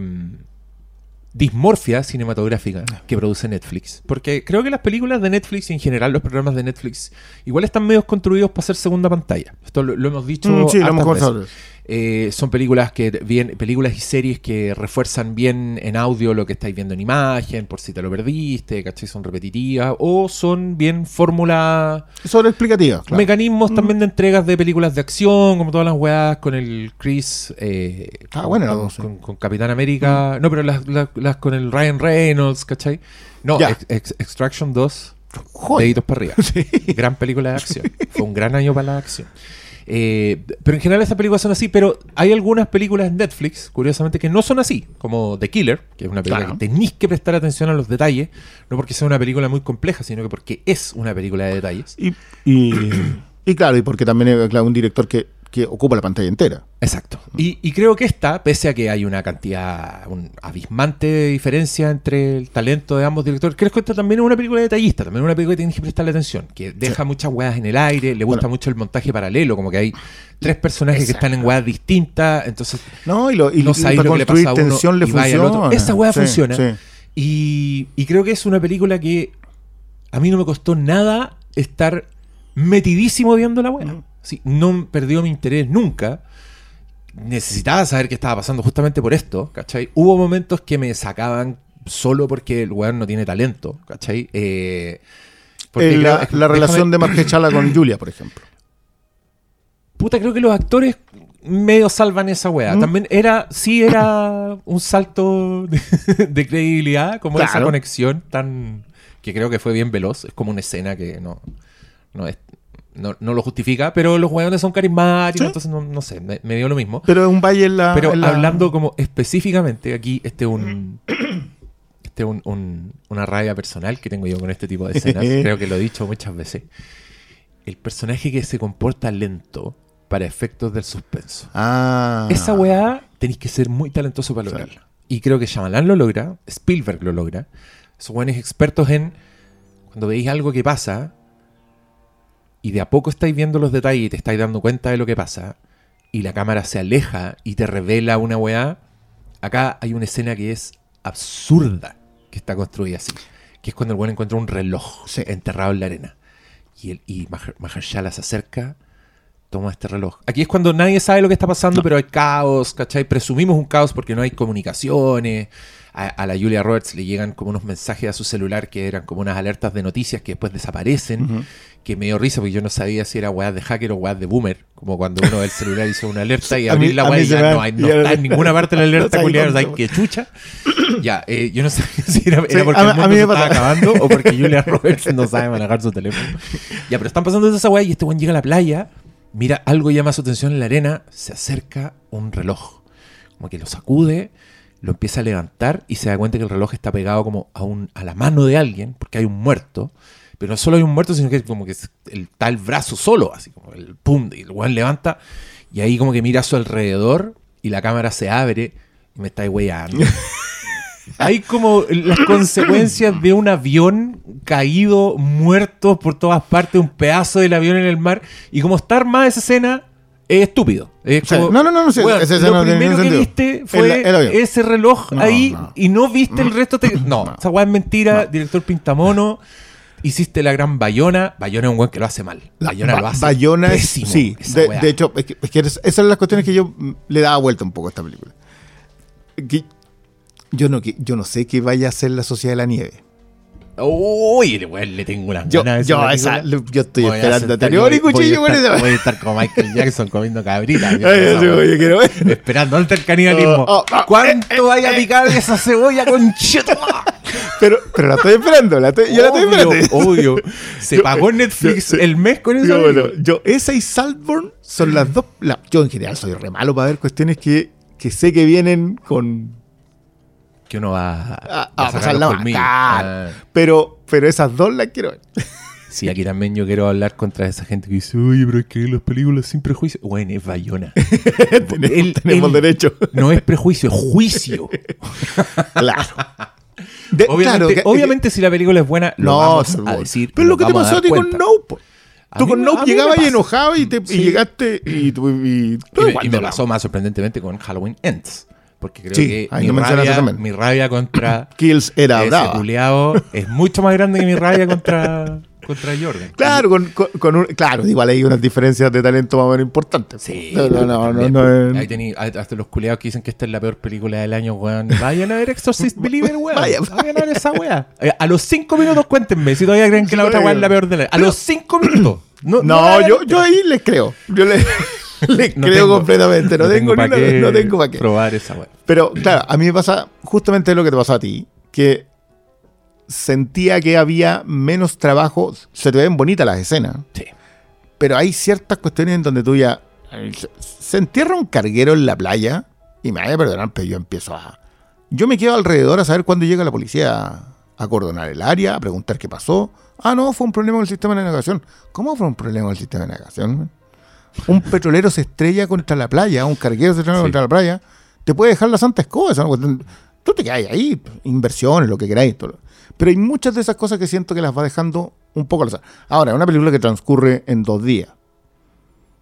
dismorfia cinematográfica que produce Netflix. Porque creo que las películas de Netflix y en general los programas de Netflix igual están medio construidos para ser segunda pantalla. Esto lo, lo hemos dicho. Mm, sí, lo hemos. Eh, son películas que bien, películas y series que refuerzan bien en audio lo que estáis viendo en imagen, por si te lo perdiste, ¿cachai? Son repetitivas, o son bien fórmula Sobre explicativas. claro. mecanismos también de entregas de películas de acción, como todas las weas con el Chris. Eh, Ah, bueno, con, dos, sí. con- con Capitán América. No, pero las, las- las con el Ryan Reynolds, ¿cachai? No, Ya. Ex- Ex- Extraction 2, Joder. deditos para arriba. Gran película de acción. Fue un gran año para la acción. Eh, pero en general estas películas son así, pero hay algunas películas en Netflix, curiosamente, que no son así, como The Killer, que es una película Claro. que tenéis que prestar atención a los detalles, no porque sea una película muy compleja, sino que porque es una película de detalles. Y, y, y claro, y porque también es claro, un director que, que ocupa la pantalla entera. Exacto. Y, y creo que esta, pese a que hay una cantidad un abismante de diferencia entre el talento de ambos directores, creo que esta también es una película detallista, también es una película que tienes que prestarle atención, que deja muchas weas en el aire, le gusta Bueno. mucho el montaje paralelo, como que hay tres personajes que están en weas distintas, entonces No, y, lo, y, no y sabéis para lo que le pasa a uno tensión le vaya al funciona. Esa Sí, funciona. sí. Y, y creo que es una película que a mí no me costó nada estar metidísimo viendo la. Mm. Sí, no perdió mi interés nunca. Necesitaba saber qué estaba pasando justamente por esto, ¿cachai? Hubo momentos que me sacaban solo porque el weón no tiene talento, ¿cachai? Eh, porque Eh, la, relación de Marquechala con Julia, por ejemplo. Puta, creo que los actores medio salvan esa weá. ¿Mm? También era, sí era un salto de, de credibilidad, como esa conexión tan que creo que fue bien veloz. Es como una escena que no, no es. No, no lo justifica, pero los weones son carismáticos, Sí. entonces no, no sé, me, me dio lo mismo. Pero es un valle en la. Pero en la- hablando como específicamente, aquí este un. Este un, un- una raya personal que tengo yo con este tipo de escenas. Creo que lo he dicho muchas veces. El personaje que se comporta lento para efectos del suspenso. Ah. Esa weá tenéis que ser muy talentoso para lograrla. Y creo que Shyamalan lo logra, Spielberg lo logra. Son buenos expertos en cuando veis algo que pasa y de a poco estáis viendo los detalles y te estáis dando cuenta de lo que pasa y la cámara se aleja y te revela una weá. Acá hay una escena que es absurda que está construida así. Que es cuando el weón encuentra un reloj Sí. enterrado en la arena. Y, el, y Maher- Mahershala se acerca, toma este reloj. Aquí es cuando nadie sabe lo que está pasando, pero hay caos, ¿cachai? Presumimos un caos porque no hay comunicaciones. A, a la Julia Roberts le llegan como unos mensajes a su celular que eran como unas alertas de noticias que después desaparecen. Que me dio risa porque yo no sabía si era weas de hacker o weas de boomer. Como cuando uno del celular hizo una alerta y abrir la wea y ya no, hay, no no está en ninguna parte de la No alerta, culiao, dónde, ¿sabes qué chucha? ya, eh, yo no sabía si era, era Sí, porque a- el mundo se estaba acabando o porque Julia Roberts no sabe manejar su teléfono. Ya, pero están pasando esa weá y este weón llega a la playa, mira algo llama su atención en la arena, se acerca un reloj. Como que lo sacude, lo empieza a levantar y se da cuenta que el reloj está pegado como a, un, a la mano de alguien, porque hay un muerto. Pero no solo hay un muerto, sino que es como que el, está el brazo solo, así como el pum, y el weón levanta y ahí como que mira a su alrededor y la cámara se abre y me está weyando. Hay como las consecuencias de un avión caído, muerto por todas partes, un pedazo del avión en el mar. Y como está armada esa escena, es estúpido. Es como, no, no, no, no, sí, esa escena lo no primero que viste fue El- el avión. ese reloj No, ahí no. y no viste el resto. te- No, esa weá es mentira. Director Pintamono, hiciste la gran Bayona. Bayona es un weón que lo hace mal. Bayona Ba- lo hace Bayona es- pésimo, sí. esa De, hecho, es que, es que esas son las cuestiones que yo mm, le daba vuelta un poco a esta película. Que yo, no, que, yo no sé qué vaya a ser la Sociedad de la Nieve. Uy, le tengo una Yo, ganas yo, esa yo estoy Voy esperando a voy- voy a cuchillo con estar-. Voy a estar como Michael Jackson comiendo cabrita. Ay, sí, oye, quiero ver. Esperando ante el canibalismo. Oh, oh, oh, ¿Cuánto vaya a picar esa cebolla con Pero, pero la estoy esperando. La estoy, yo la estoy esperando. obvio. Se Yo- pagó en Netflix yo- el mes con eso. Yo, bueno, yo, esa y Saltburn son las dos. la- yo en general soy re malo para ver cuestiones que, que sé que vienen con. Que uno va A, a, a mal. colmillos. Claro. Ah, Pero, pero esas dos las quiero ver. sí, aquí también yo quiero hablar contra esa gente que dice, oye, pero es que las películas sin prejuicio. Bueno, es Bayona. tenemos Él- tenemos él- derecho. No es prejuicio, es juicio. Claro. De- Obviamente, claro, que- obviamente si la película es buena, lo no, vamos seguro. a decir. Pero lo que te vamos pasó a ti con. Nope. A Tú con Nope a llegabas y enojado y, te, y Sí. llegaste y, y- Y me, y me pasó más sorprendentemente con Halloween Ends. Porque creo Sí, que mi rabia, también. mi rabia contra Kills era ese brava. culiao es mucho más grande que mi rabia contra, contra Jordan. Claro, con, con, con un, claro, igual hay unas diferencias de talento más o menos importantes. Sí, No, no, no, no, también, no tení hasta los culiados que dicen que esta es la peor película del año, weón. Vayan a ver Exorcist Believer, weón. Vaya, Vayan a ver esa weá. Eh, A los cinco minutos cuéntenme si todavía creen que la otra weá es la peor del año. A los cinco minutos. No, yo, yo ahí les creo. Yo les, les No creo tengo- completamente. No, tengo, pa' ni una- no tengo para qué. probar esa weá. Pero claro, a mí me pasa justamente lo que te pasó a ti, que sentía que había menos trabajo. Se te ven bonitas las escenas, Sí. pero hay ciertas cuestiones en donde tú ya. Se, entierra un carguero en la playa y me vaya a perdonar, pero yo empiezo a. Yo me quedo alrededor a saber cuándo llega la policía a acordonar el área, a preguntar qué pasó. Ah, no, fue un problema con el sistema de navegación. ¿Cómo fue un problema con el sistema de navegación? Un petrolero se estrella contra la playa, un carguero se estrella Sí. contra la playa, te puede dejar la santa escoba. Tú te quedas ahí, inversiones, lo que queráis. todo. Pero hay muchas de esas cosas que siento que las va dejando un poco al azar. Ahora, es una película que transcurre en dos días.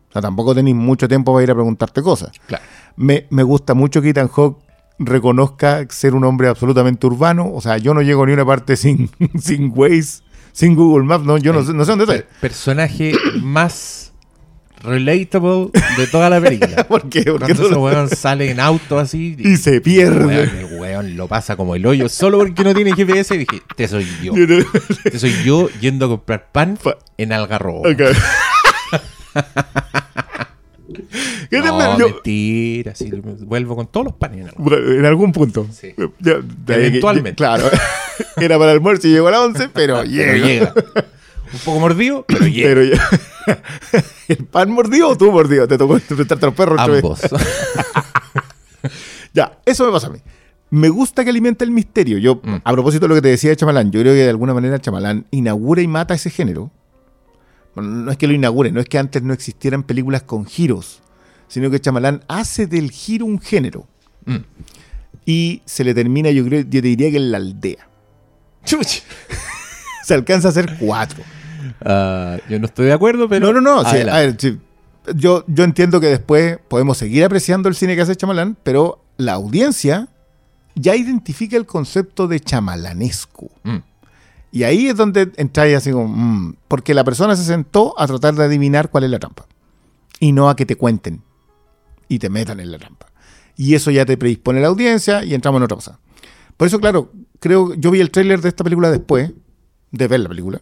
O sea, tampoco tenéis mucho tiempo para ir a preguntarte cosas. Claro. Me, me gusta mucho que Ethan Hawke reconozca ser un hombre absolutamente urbano. O sea, yo no llego ni una parte sin, sin Waze, sin Google Maps. No, yo no, sé, no sé dónde estoy. personaje más relatable de toda la película. ¿Por qué? Porque Cuando tú ese weón sale en auto así y se pierde. weón, el weón lo pasa como el hoyo solo porque no tiene GPS. Dije, te soy yo. Te soy yo yendo a comprar pan Pa- en Algarrobo. Ok. ¿Qué te- No, yo- mentira. Sí, vuelvo con todos los panes en algún punto. Sí. Que- Eventualmente. claro. Era para el almuerzo y llegó a las 11, pero llega. Pero llega. Un poco mordido, pero llega. Pero ya. ¿El pan mordido o tú mordido? Te tocó enfrentarte a los perros. Ambos. Ya, eso me pasa a mí. Me gusta que alimente el misterio. Yo, Mm. a propósito de lo que te decía de Chamalán, yo creo que de alguna manera Chamalán inaugura y mata ese género. bueno, no es que lo inaugure, no es que antes no existieran películas con giros, sino que Chamalán hace del giro un género. Mm. Y se le termina, yo creo, yo te diría que en la aldea. Se alcanza a hacer cuatro. Ah, yo no estoy de acuerdo, pero. no, no, no. sí, a ver, sí, yo, yo entiendo que después podemos seguir apreciando el cine que hace Chamalán, pero la audiencia ya identifica el concepto de chamalanesco. Mm. Y ahí es donde entráis así como, mm, porque la persona se sentó a tratar de adivinar cuál es la trampa. Y no a que te cuenten y te metan en la trampa. Y eso ya te predispone la audiencia y entramos en otra cosa. Por eso, claro, creo, yo vi el tráiler de esta película después de ver la película.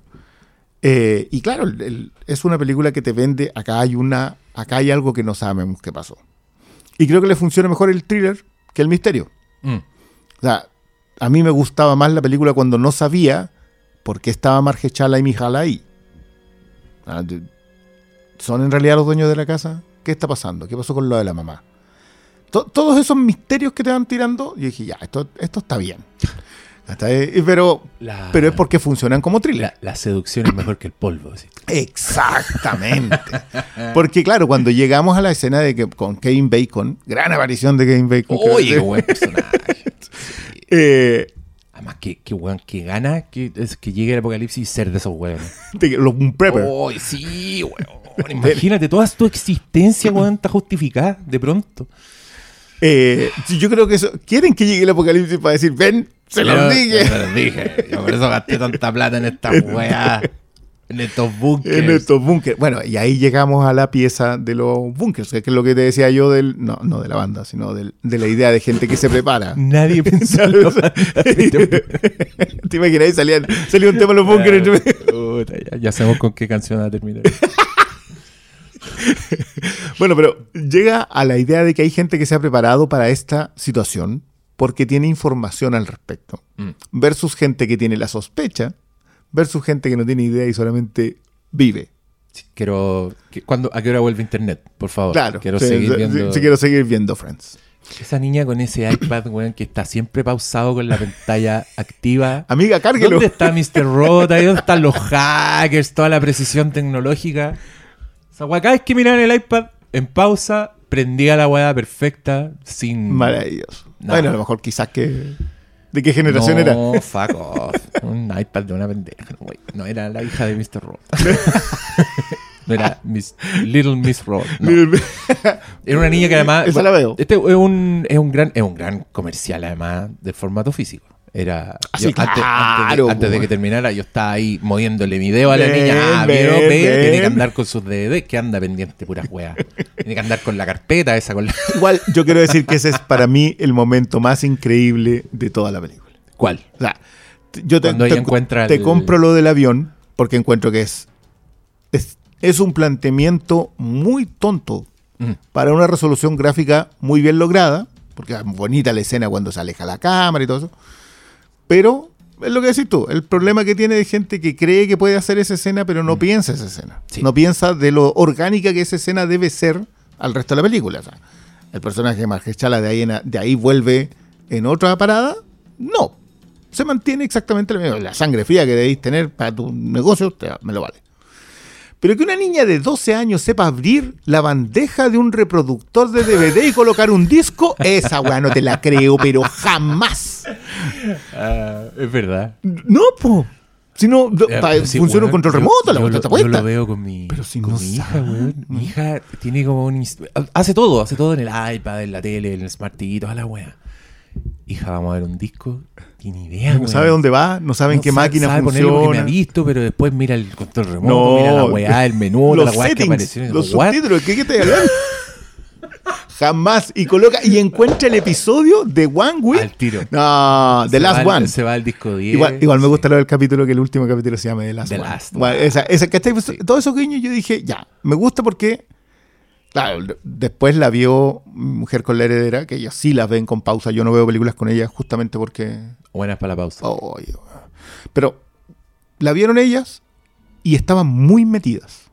Eh, y claro, el- el- es una película que te vende, acá hay una, acá hay algo que no sabemos qué pasó. Y creo que le funciona mejor el thriller que el misterio. Mm. O sea, a mí me gustaba más la película cuando no sabía por qué estaba Margechala y Mijala ahí. Ah, ¿Son en realidad los dueños de la casa? ¿Qué está pasando? ¿Qué pasó con lo de la mamá? To- todos esos misterios que te van tirando, yo dije, ya, esto, esto está bien. Hasta ahí, pero, La- pero es porque funcionan como thriller. La, la seducción es mejor que el polvo. ¿sí? Exactamente. Porque claro, cuando llegamos a la escena de que con Kevin Bacon, gran aparición de Kevin Bacon. que- Oye, qué buen personaje. Sí. eh, Además, qué, qué weón, qué gana que, es que llegue el apocalipsis y ser de esos lo- un prepper. Oye, sí, weón. Imagínate, toda tu existencia, weón, está justificada de pronto. Eh, yo creo que eso. ¿Quieren que llegue el apocalipsis para decir, ven, se los dije? Se los dije. Yo por eso gasté tanta plata en esta weá. En estos bunkers. En estos búnkers. Bueno, y ahí llegamos a la pieza de los búnkers, que es lo que te decía yo del. No, no de la banda, sino del- de la idea de gente que se prepara. Nadie pensó en ¿Te imaginas? Ahí salían, salía un tema en los entre- Puta, ya, ya sabemos con qué canción va a terminar. Bueno, pero llega a la idea de que hay gente que se ha preparado para esta situación porque tiene información al respecto. Mm. Versus gente que tiene la sospecha, versus gente que no tiene idea y solamente vive. Sí, Quiero. que- ¿cuándo, ¿A qué hora vuelve internet? Por favor. Claro, Quiero sí, seguir viendo. sí, quiero seguir viendo Friends. Esa niña con ese iPad, weón, que está siempre pausado con la pantalla activa. Amiga, cárguelo. ¿Dónde está Mr. Rota? ¿Y ¿Dónde están los hackers? Toda la precisión tecnológica. O sea, weón, cada vez que miraba el iPad en pausa, prendía la weá perfecta, sin. Maravilloso. No. Bueno, a lo mejor quizás que... ¿De qué generación no, era? fuck off. Un iPad de una pendeja. No, güey. No era la hija de Mr. Rota. no era Miss, Little Miss Rota. no. Era una niña que además. Esa la veo. Este es un, es un gran, es un gran comercial, además, del formato físico. Era. Ah, yo sí, antes, antes claro, de, antes de po. que terminara, yo estaba ahí moviéndole mi dedo a la Ven, niña. Ah, ven, ven. tiene que andar con sus DVDs, que anda pendiente, puras weas. Tiene que andar con la carpeta esa, con la. Igual, yo quiero decir que ese es para mí el momento más increíble de toda la película. ¿Cuál? O sea, yo te, el- compro lo del avión porque encuentro que es, es, es un planteamiento muy tonto Mm. para una resolución gráfica muy bien lograda, porque es bonita la escena cuando se aleja la cámara y todo eso. Pero es lo que decís tú, el problema que tiene de gente que cree que puede hacer esa escena, pero no piensa esa escena. Sí. No piensa de lo orgánica que esa escena debe ser al resto de la película. O sea, el personaje de Margechala de ahí, en a- de ahí vuelve en otra parada. No. Se mantiene exactamente la misma. La sangre fría que debéis tener para tu negocio, te- me lo vale. Pero que una niña de 12 años sepa abrir la bandeja de un reproductor de DVD y colocar un disco, esa weá no te la creo, pero jamás. Ah, es verdad. No, po. Si no, Eh, sí, funciona un control yo- remoto, la yo lo- Yo lo veo con mi, Pero si con no mi hija, weón. Mi hija tiene como un... Hace todo, hace todo en el iPad, en la tele, en el Smart TV, toda la weá. Hija, vamos a ver un disco. Tiene idea, No sabe dónde va, no sabe en No qué sabe- máquina sabe ponerlo porque me ha funciona. visto, pero después mira el control remoto, No, mira la weá, el menú, los la weá que settings, apareció. en el los subtítulos, ¿qué, qué te hablando? Jamás. Y coloca y encuentra el episodio de One Week. Al tiro. No, The Se Last va One. Se va al disco 10. Igual, igual me sí. gusta lo del capítulo que el último capítulo se llama The Last The One. Last Bueno, esa, esa, ¿cachai? Pues, Todos esos guiños yo dije, ya, me gusta porque, claro, de- después la vio Mujer con la Heredera, que ellas sí las ven con pausa. Yo no veo películas con ellas justamente porque Buenas para la pausa. Weón. pero la vieron ellas y estaban muy metidas.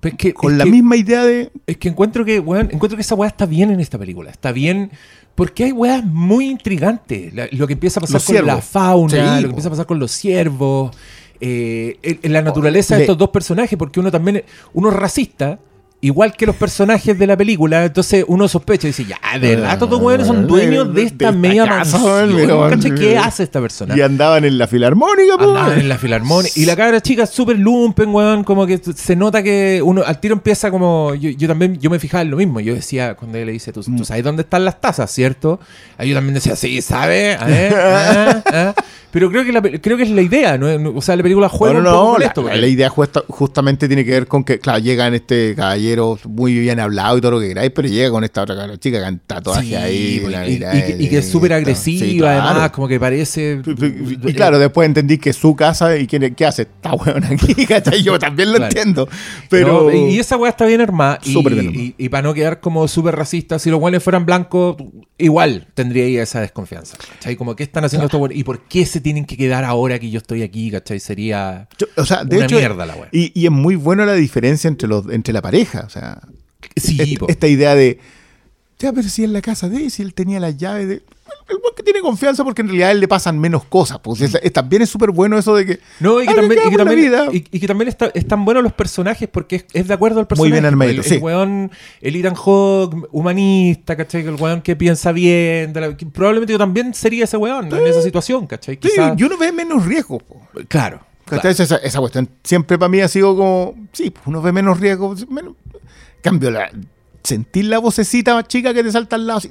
Pero es que- Con es la que- misma idea de. Es que encuentro que, weón, encuentro que esa weá está bien en esta película. Está bien porque hay weas muy intrigantes. La- lo que empieza a pasar Los con ciervos. la fauna, Sí, lo que empieza a pasar con los ciervos. eh, en, en la naturaleza de Le- estos dos personajes, porque uno también, uno es racista, igual que los personajes de la película, entonces uno sospecha y dice, ya, de verdad, estos dos son dueños de esta De esta media casa, mansión. ¿Qué hace esta persona? Y andaban en la filarmónica, po. Andaban en la filarmónica. Y la cabra chica es súper lumpen, weón. Como que se nota que uno al tiro empieza como. Yo, yo también yo me fijaba en lo mismo. Yo decía, cuando él le dice, ¿tú, Mm. tú sabes dónde están las tazas, cierto? Ahí yo también decía, sí, ver, ah, ah. Pero creo que, la, creo que es la idea, ¿no? O sea, la película juega No, no, un poco no, con la, esto. la- idea justa- justamente tiene que ver con que, claro, llega en este caballero muy bien hablado y todo lo que queráis, pero llega con esta otra chica con tatuaje Sí, ahí. pues, y, que, y que es súper sí, agresiva, claro. además, como que parece. Y claro, después entendí que es su casa y ¿qué, qué hace? Está weón aquí, ¿cachai? Yo también lo Claro. entiendo. Pero. No, y esa weá está bien armada. Súper bien armada. y- para no quedar como súper racista, si los guanes fueran blancos, igual tendría esa desconfianza. ¿Cachai? Como, ¿qué están haciendo estos? ¿Y por qué se tienen que quedar ahora que yo estoy aquí? ¿Cachai? Sería. yo- o sea, de una hecho. mierda la weá. Y, y es muy buena la diferencia entre, los, entre la pareja. O sea, Sí, esta idea de. Ya, pero si en la casa de él, si él tenía las llaves de. El que tiene confianza porque en realidad a él le pasan menos cosas. Pues es- es- también es súper bueno eso de que. No, y que "Ah, también, y que también, vida". y, y que también está- están buenos los personajes porque es, es de acuerdo al personaje. bien armadito, el, sí. el weón, el Ethan Hawke, humanista, ¿cachai? El weón que piensa bien. de la- que probablemente yo también sería ese weón en esa situación, ¿cachai? Sí, y uno ve menos riesgos. po. claro. ¿Cachai? Esa, esa cuestión siempre para mí ha sido como, sí, pues uno ve menos riesgo. Menos... Cambio, la, sentir la vocecita más chica que te salta al lado. así.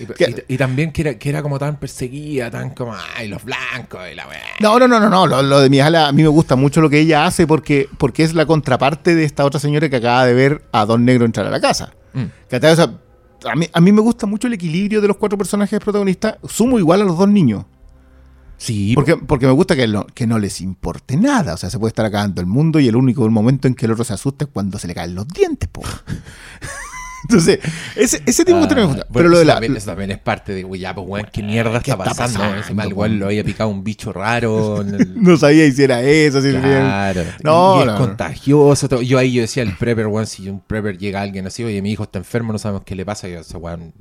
Y, Que- y- y también que era, que era como tan perseguida, tan como, ay, los blancos y la weá. No, no, no, no, no. Lo, lo de mi a mí me gusta mucho lo que ella hace porque, porque es la contraparte de esta otra señora que acaba de ver a Don Negro entrar a la casa. Mm. A, mí, a mí me gusta mucho el equilibrio de los cuatro personajes protagonistas. Sumo igual a los dos niños. Sí, Porque, porque me gusta que no, que no les importe nada. O sea, se puede estar acabando el mundo y el único momento en que el otro se asusta es cuando se le caen los dientes, po. Entonces, ese, ese tipo de cuestiones me gusta. Ah, Pero lo de la. también, eso también es parte de, uy, ya, pues, weón, ¿qué mierda ¿Qué está pasando? pasando, Ese mal lo había picado un bicho raro. el- No sabía si era eso. Si Claro. No, y, y es no. contagioso. todo. Yo ahí yo decía, el prepper, weón, si un prepper llega a alguien así, oye, mi hijo está enfermo, no sabemos qué le pasa, y ese weón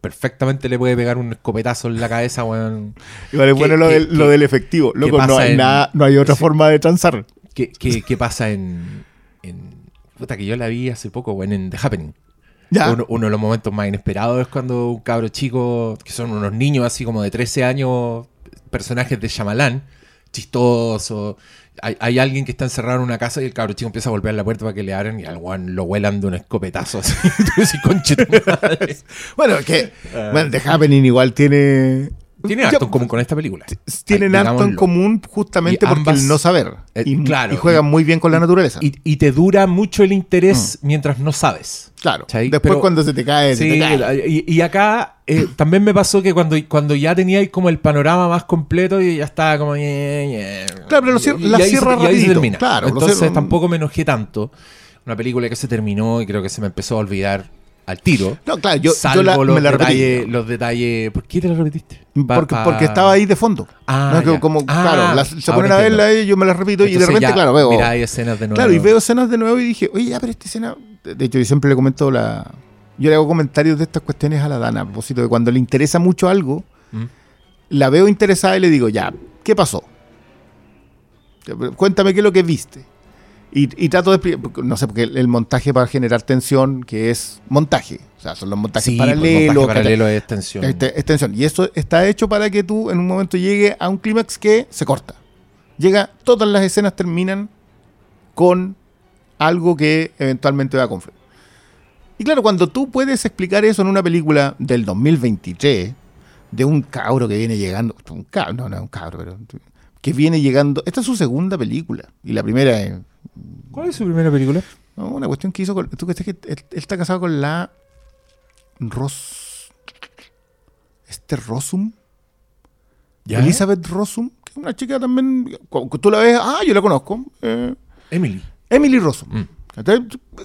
perfectamente le puede pegar un escopetazo en la cabeza, weón. Igual es ¿Qué- bueno lo, del, lo del efectivo. Loco, no hay, en- nada, no hay otra sí. forma de transar. ¿Qué, qué, qué pasa en, en. Puta, que yo la vi hace poco, weón, en The Happening. Ya. Uno, uno de los momentos más inesperados es cuando un cabro chico, que son unos niños así como de 13 años, personajes de Shyamalan, chistoso. Hay, alguien que está encerrado en una casa y el cabro chico empieza a golpear la puerta para que le abran y al guan lo huelan de un escopetazo así. Y tú decís, "Conche tu madre". Bueno, que bueno, The Happening igual tiene. Tiene Ya, harto en común con esta película. Tienen harto en común justamente Y porque ambas- el no saber. Eh, y, claro, y juegan muy bien con la naturaleza. Y, y te dura mucho el interés mientras no sabes. claro. Después Pero- cuando se te cae, se Sí, te cae. y, y acá eh, también me pasó que cuando, cuando ya teníais como el panorama más completo y ya estaba como... Claro, pero lo cier- la se- cierra se rapidito, termina. claro, Entonces tampoco me enojé tanto. Una película que se terminó y creo que se me empezó a olvidar al tiro. No, claro, yo, yo salvo la- los, me la repetí. detalles, los detalles... ¿Por qué te lo repetiste? Pa- Porque, pa- porque estaba ahí de fondo. Ah, No, como, Ah, claro, las- se ponen a verla y yo me la repito y de repente, ya claro, veo. miráis escenas de nuevo. Claro, y veo escenas de nuevo y dije, oye, ya, pero esta escena. De de hecho, yo siempre le comento la. Yo le hago comentarios de estas cuestiones a la Dana, a propósito de cuando le interesa mucho algo, ¿Mm? la veo interesada y le digo, ya, ¿qué pasó? Cuéntame qué es lo que viste. Y, y trato de explicar, no sé, porque el, el montaje para generar tensión, que es montaje, o sea, son los montajes Sí, pues, paralelos. montaje paralelo de extensión. Este- extensión. Y eso está hecho para que tú en un momento llegue a un clímax que se corta. Llega, todas las escenas terminan con algo que eventualmente va a confluir. Y claro, cuando tú puedes explicar eso en una película del 2023, de un cabro que viene llegando, un cabro, no, no es un cabro, pero que viene llegando, esta es su segunda película, y la primera es ¿Cuál es su primera película? no, una cuestión que hizo con, tú crees que él, él está casado con la Ros este Rosum ¿Ya? Elizabeth Rosum, que es una chica también. Tú la ves, ah, yo la conozco. eh, Emily. Emily Rosum. Mm.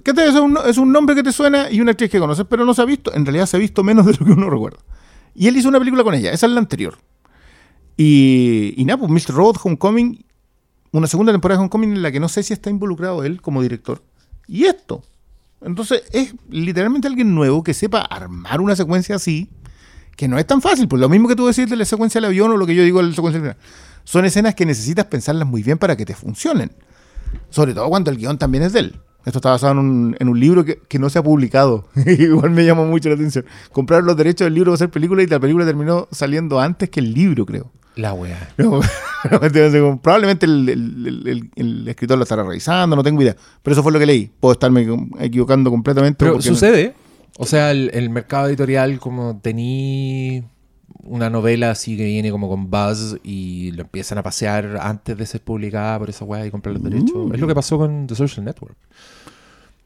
¿Qué te- es, un, es un nombre que te suena y una actriz que conoces, pero no se ha visto. En realidad se ha visto menos de lo que uno recuerda. Y él hizo una película con ella, esa es la anterior. Y, y nada, pues Mr. Robot, Homecoming, una segunda temporada de Homecoming en la que no sé si está involucrado él como director. Y esto. Entonces es literalmente alguien nuevo que sepa armar una secuencia así, que no es tan fácil. Pues lo mismo que tú decís de la secuencia del avión o lo que yo digo de la secuencia del final. son escenas que necesitas pensarlas muy bien para que te funcionen. Sobre todo cuando el guion también es de él. Esto está basado en un, en un libro que, que no se ha publicado. Igual me llamó mucho la atención. Compraron los derechos del libro para hacer película y la película terminó saliendo antes que el libro, creo. La weá. No, probablemente el, el- el- el escritor lo estará revisando, no tengo idea. Pero eso fue lo que leí. Puedo estarme equivocando completamente. Pero porque no- sucede. O sea, el, el mercado editorial, como tení una novela así que viene como con buzz y lo empiezan a pasear antes de ser publicada por esa weá y comprar los derechos. Es lo que pasó con The Social Network.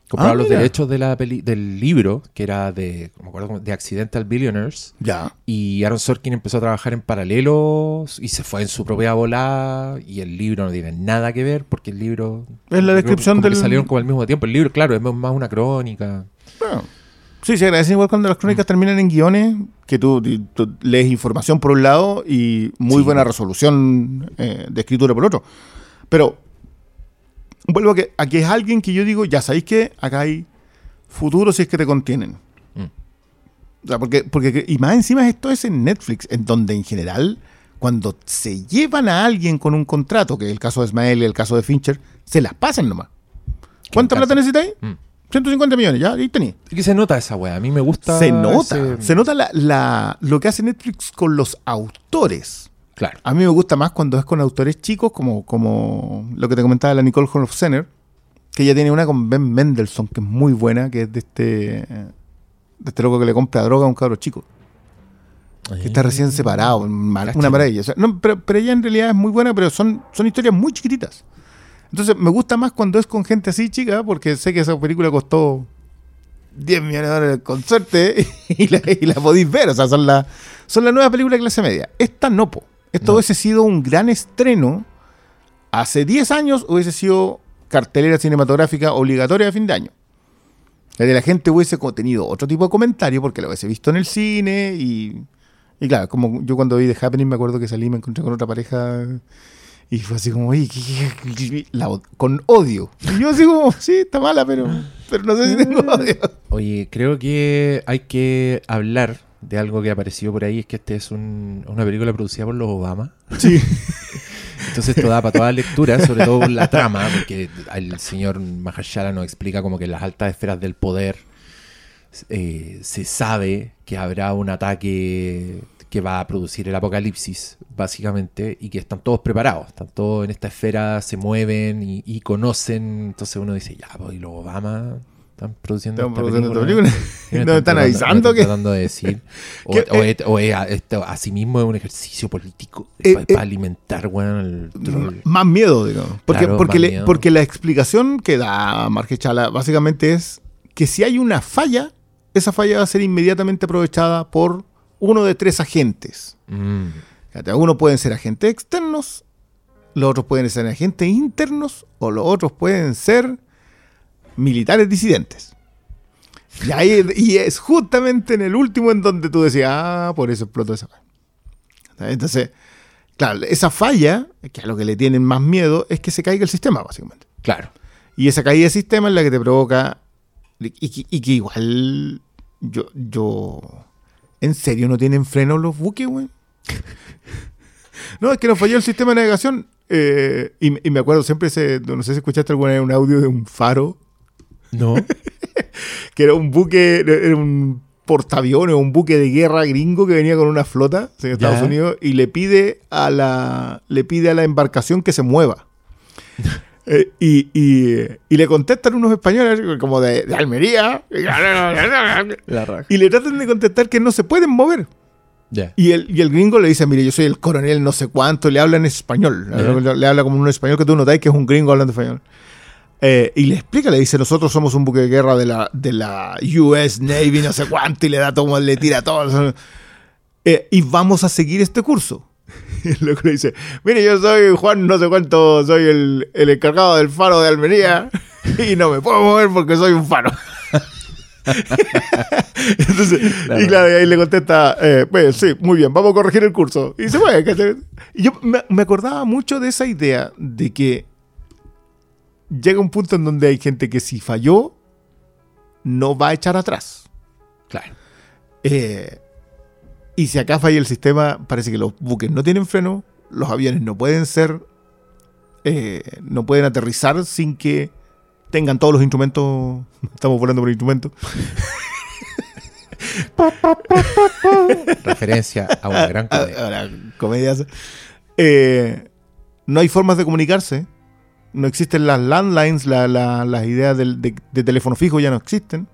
Compraron Ah, los mira. derechos de la peli- del libro, que era de, me acuerdo, de Accidental Billionaires. Ya. Y Aaron Sorkin empezó a trabajar en paralelo y se fue en su propia volada. Y el libro no tiene nada que ver porque el libro. Es la descripción del- salieron como al mismo tiempo. El libro, claro, es más una crónica. Bueno, sí, se agradece igual cuando las crónicas terminan en guiones, que tú, tú lees información por un lado y muy Sí. buena resolución eh, de escritura por otro. Pero vuelvo a que aquí es alguien que yo digo, ya sabéis que acá hay futuro si es que te contienen. Mm. O sea, porque, porque, y más encima esto es en Netflix, en donde en general, cuando se llevan a alguien con un contrato, que es el caso de Ismael y el caso de Fincher, se las pasan nomás. ¿Cuánta plata necesitáis? Mm. 150 millones, ya, ahí tenéis. Y que se nota esa weá. A mí me gusta. Se nota, ese- se nota la, la- lo que hace Netflix con los autores. Claro. A mí me gusta más cuando es con autores chicos, como, como lo que te comentaba la Nicole Holofcener, que ella tiene una con Ben Mendelssohn, que es muy buena, que es de este, de este loco que le compra droga a un cabro chico, que está recién separado, una maravilla. O sea, no, pero, pero ella en realidad es muy buena, pero son, son historias muy chiquititas. Entonces me gusta más cuando es con gente así chica, porque sé que esa película costó 10 millones de dólares con suerte y la, y la podéis ver. O sea, son la, son la nueva película de clase media. Esta no, po. Esto No. hubiese sido un gran estreno. Hace 10 años hubiese sido cartelera cinematográfica obligatoria de fin de año. La de la gente hubiese tenido otro tipo de comentario porque lo hubiese visto en el cine y, y claro, como yo cuando vi The Happening me acuerdo que salí y me encontré con otra pareja y fue así como, "Oye, ¿qué- qué- qué- qué?", la con odio. Y yo así como, sí, está mala, pero, pero no sé si tengo odio. Oye, creo que hay que hablar de algo que apareció por ahí. Es que este es un- una película producida por los Obama. Sí. Entonces esto da para toda lectura, sobre todo por la trama, porque el señor Mahershala nos explica como que en las altas esferas del poder eh, se sabe que habrá un ataque que va a producir el apocalipsis, básicamente, y que están todos preparados, están todos en esta esfera, se mueven y, y conocen. Entonces uno dice, ya, pues, y los Obama están produciendo esta produciendo película. película. ¿Qué me ¿No están avisando que.? tratando de decir? O, o eh, es- o es a- esto asimismo es un ejercicio político Eh, para eh, alimentar, weón, el troll. Más miedo, digamos. Porque, Claro, porque, más le- miedo. porque la explicación que da Marquechala básicamente es que si hay una falla, esa falla va a ser inmediatamente aprovechada por uno de tres agentes. Mm, Algunos pueden ser agentes externos, los otros pueden ser agentes internos o los otros pueden ser militares disidentes. Y, ahí, y es justamente en el último en donde tú decías, ah, por eso explotó esa falla. Entonces, claro, esa falla, que a lo que le tienen más miedo, es que se caiga el sistema, básicamente. claro. Y esa caída de sistema es la que te provoca. Y, que- y que igual. Yo, yo. ¿En serio no tienen freno los buques, güey? no, es que nos falló el sistema de navegación. eh, y, y me acuerdo siempre ese. No sé si escuchaste alguna vez un audio de un faro. No. Que era un buque. Era un portaaviones o un buque de guerra gringo que venía con una flota de Estados. Unidos y le pide a la. Le pide a la embarcación que se mueva. Eh, y, y- y le contestan unos españoles como de, de Almería La y le tratan de contestar que no se pueden mover. Ya. Y el, y el gringo le dice, mire, yo soy el coronel no sé cuánto, le habla en español. Ya. Le habla como un español que tú notáis que es un gringo hablando español. Eh, y le explica, le dice, nosotros somos un buque de guerra de la, de la US Navy, no sé cuánto, y le da todo, le tira todo. Eh, y vamos a seguir este curso. El loco le dice, mire, yo soy Juan no sé cuánto, soy el, el encargado del faro de Almería y no me puedo mover porque soy un faro. Entonces, y claro, y ahí le contesta, eh, pues sí, muy bien, vamos a corregir el curso. Y se fue. Y yo me, me acordaba mucho de esa idea de que llega un punto en donde hay gente que si falló, no va a echar atrás. Claro. Eh, y si acá falla el sistema, parece que los buques no tienen freno los aviones no pueden ser, eh, no pueden aterrizar sin que tengan todos los instrumentos. Estamos volando por instrumentos. Referencia a una gran comedia. ahora, comedias. Eh, no hay formas de comunicarse. No existen las landlines, la- la- las ideas del- de, de teléfono fijo ya no existen.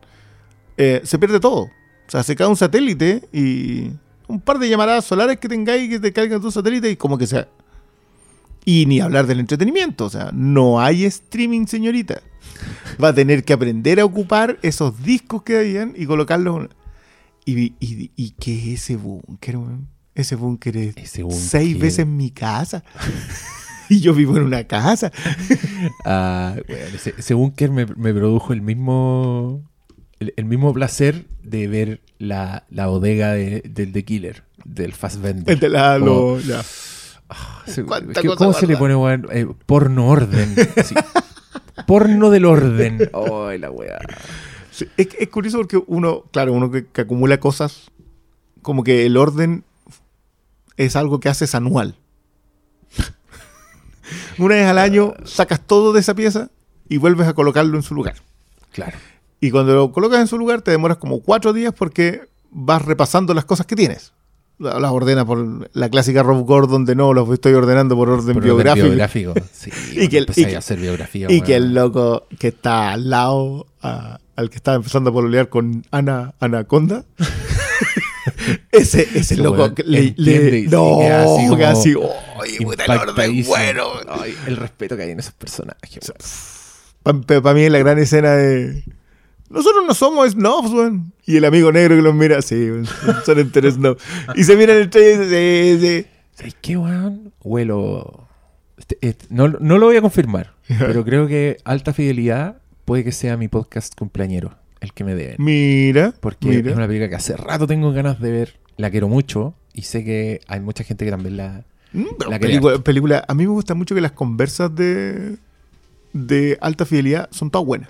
Eh, se pierde todo. O sea, se cae un satélite y un par de llamaradas solares que tengáis que te caigan tu satélite y como que sea. Y ni hablar del entretenimiento. O sea, no hay streaming, señorita. Va a tener que aprender a ocupar esos discos que habían y colocarlos. Y, y, y qué es ese búnker, weón? Ese búnker es Ese seis veces mi casa. y yo vivo en una casa. Ah, weón, ese, ese búnker me, me produjo el mismo el, el mismo placer de ver la, la bodega de- del The Killer, del Fassbender. El de la- Como- lo- ya. Ese- Cuánta ¿qué- cosa ¿Cómo se le pone, weón? Eh, porno orden. Porno del orden. Ay, la weá. Sí, es, es curioso porque uno, claro, uno que, que acumula cosas, como que el orden es algo que haces anual. Una vez al año sacas todo de esa pieza y vuelves a colocarlo en su lugar. Claro. Y cuando lo colocas en su lugar te demoras como cuatro días porque vas repasando las cosas que tienes. La- Las ordenas por la clásica Rob Gordon de no, los estoy ordenando por orden Por biográfico. orden biográfico. Sí, Y que el- y que- a hacer biografía. Y que el loco que está al lado, a- al que estaba empezando a pololear con Ana Anaconda, ese, ese loco le, entiende le- y no, así "Oye, puta, el bueno. Ay, el respeto que hay en esos personajes. Para mí es la gran escena de. Nosotros no somos snobs, weón. Y el amigo negro que los mira, sí, weón, son enteros snobs. Y se miran entre ellos y dicen, sí, sí. ¿Sabes qué, weón? Huelo. este- este- no, no lo voy a confirmar, pero creo que Alta Fidelidad puede que sea mi podcast cumpleañero, el que me deben. Mira, Porque mira. es una película que hace rato tengo ganas de ver, la quiero mucho y sé que hay mucha gente que también la. Mm, pero la película, película- a mí me gusta mucho que las conversas de, de alta fidelidad son todas buenas.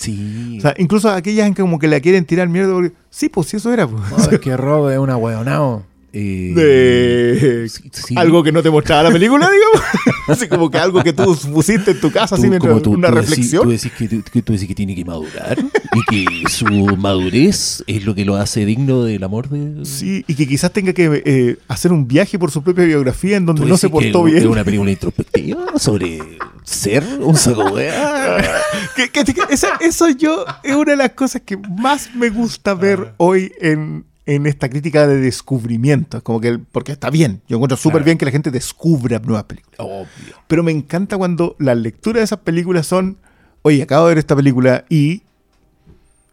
Sí. O sea, incluso aquellas en que como que la quieren tirar mierda porque, sí, pues sí, eso era. pues. No, es que Rob es una weonao. Y- De Sí, algo que no te mostraba la película, digamos. así como que algo que tú pusiste en tu casa, así mientras tú, una tú decís- reflexión. tú decís que, tú- decís que tiene que madurar y que su madurez es lo que lo hace digno del amor de. Sí, y que quizás tenga que eh, hacer un viaje por su propia biografía en donde ¿Tú no se que portó es bien. una película introspectiva sobre ser un saco? Que- que- que esa- eso yo es una de las cosas que más me gusta ver hoy en, en esta crítica de descubrimiento. Es Como que porque está bien. Yo encuentro súper Claro. bien que la gente descubra nuevas películas. Obvio. Pero me encanta cuando las lecturas de esas películas son, oye, acabo de ver esta película y...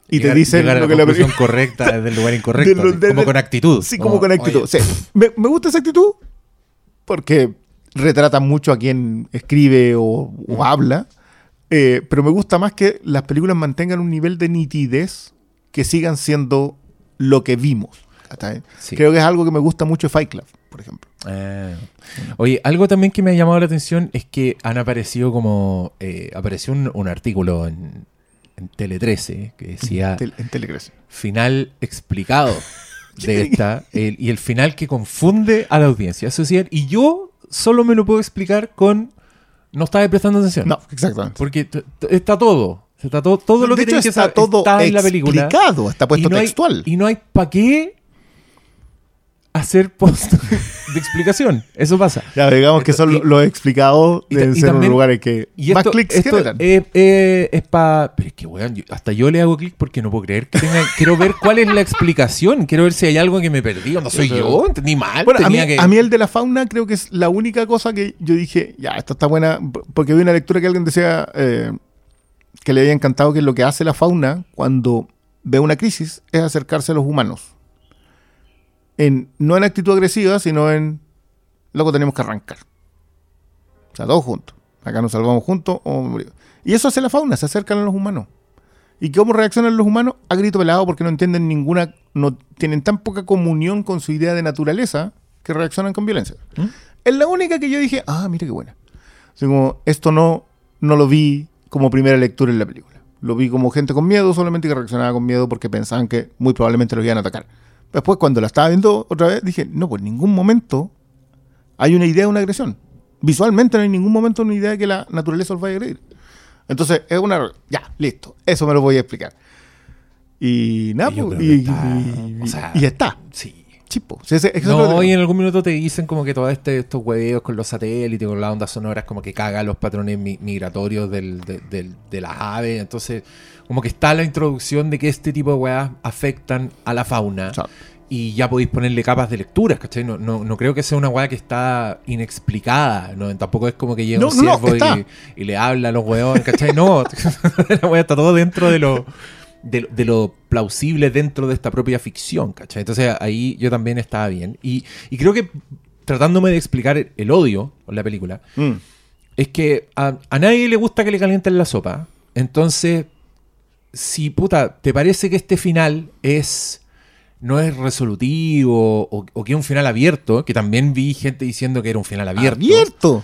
Y te dicen llegar a lo la que la película... correcta desde el lugar incorrecto. de de- como con actitud. Sí, como con actitud. me, me gusta esa actitud porque retrata mucho a quien escribe o, o habla. eh, pero me gusta más que las películas mantengan un nivel de nitidez que sigan siendo lo que vimos. Creo que es algo que me gusta mucho Fight Club, por ejemplo. Ah. Oye, algo también que me ha llamado la atención es que han aparecido como. eh, apareció un, un artículo en, en Tele 13 que decía Tel- en Telecrece. final explicado de esta el- y el final que confunde a la audiencia. Eso decían, y yo solo me lo puedo explicar con. No estaba prestando atención. No, exactamente. Porque está todo. Está todo, todo lo de que hecho, que está saber todo está en la película. explicado, está puesto y no hay- textual. y no hay para qué hacer post de explicación. Eso pasa. ya, digamos que Esto- son los explicados y ser también- lugares que Y más esto, clics esto generan. es, es para... Pero es que, weón, yo- hasta yo le hago clic porque no puedo creer que tenga... quiero ver cuál es la explicación. Quiero ver si hay algo que me perdí. No soy yo. Entendí mal. Bueno, a mí, tenía que... a mí el de la fauna creo que es la única cosa que yo dije, ya, esta está buena, porque vi una lectura que alguien decía eh, que le había encantado que lo que hace la fauna cuando ve una crisis es acercarse a los humanos. En, no en actitud agresiva, sino en, loco, tenemos que arrancar. O sea, todos juntos. Acá nos salvamos juntos o. Y eso hace la fauna, se acercan a los humanos. ¿Y cómo reaccionan los humanos? A grito pelado porque no entienden ninguna, no tienen tan poca comunión con su idea de naturaleza que reaccionan con violencia. ¿Mm? Es la única que yo dije, ah, mira qué buena. Así como, esto no, no lo vi como primera lectura en la película. Lo vi como gente con miedo, solamente que reaccionaba con miedo porque pensaban que muy probablemente los iban a atacar. Después, cuando la estaba viendo otra vez, dije, no, pues en ningún momento Hay una idea de una agresión. Visualmente no hay ningún momento una idea de que la naturaleza os vaya a agredir. Entonces, es una. Ya, listo. Eso me lo voy a explicar. Y nada, Y pues, y, está, y- o sea, y ya está. Sí. Chipo. Sí, No, y en algún minuto te dicen como que todos este, estos hueveos con los satélites, con las ondas sonoras, como que caga los patrones mi- migratorios del- de, del- de las aves. Entonces, como que está la introducción de que este tipo de weas afectan a la fauna. O sea, Y ya podéis ponerle capas de lecturas, ¿cachai? No, no, no creo que sea una weá que está inexplicada. ¿no? Tampoco es como que llega No, un ciervo y, y le habla a los weones, ¿cachai? No, la weá está todo dentro de lo, de, lo- de lo plausible dentro de esta propia ficción, ¿cachai? Entonces ahí yo también estaba bien. Y, y creo que tratándome de explicar el, el odio con la película, mm. es que a, a nadie le gusta que le calienten la sopa. Entonces, si puta, te parece que este final es no es resolutivo o, o que es un final abierto, que también vi gente diciendo que era un final abierto. Abierto.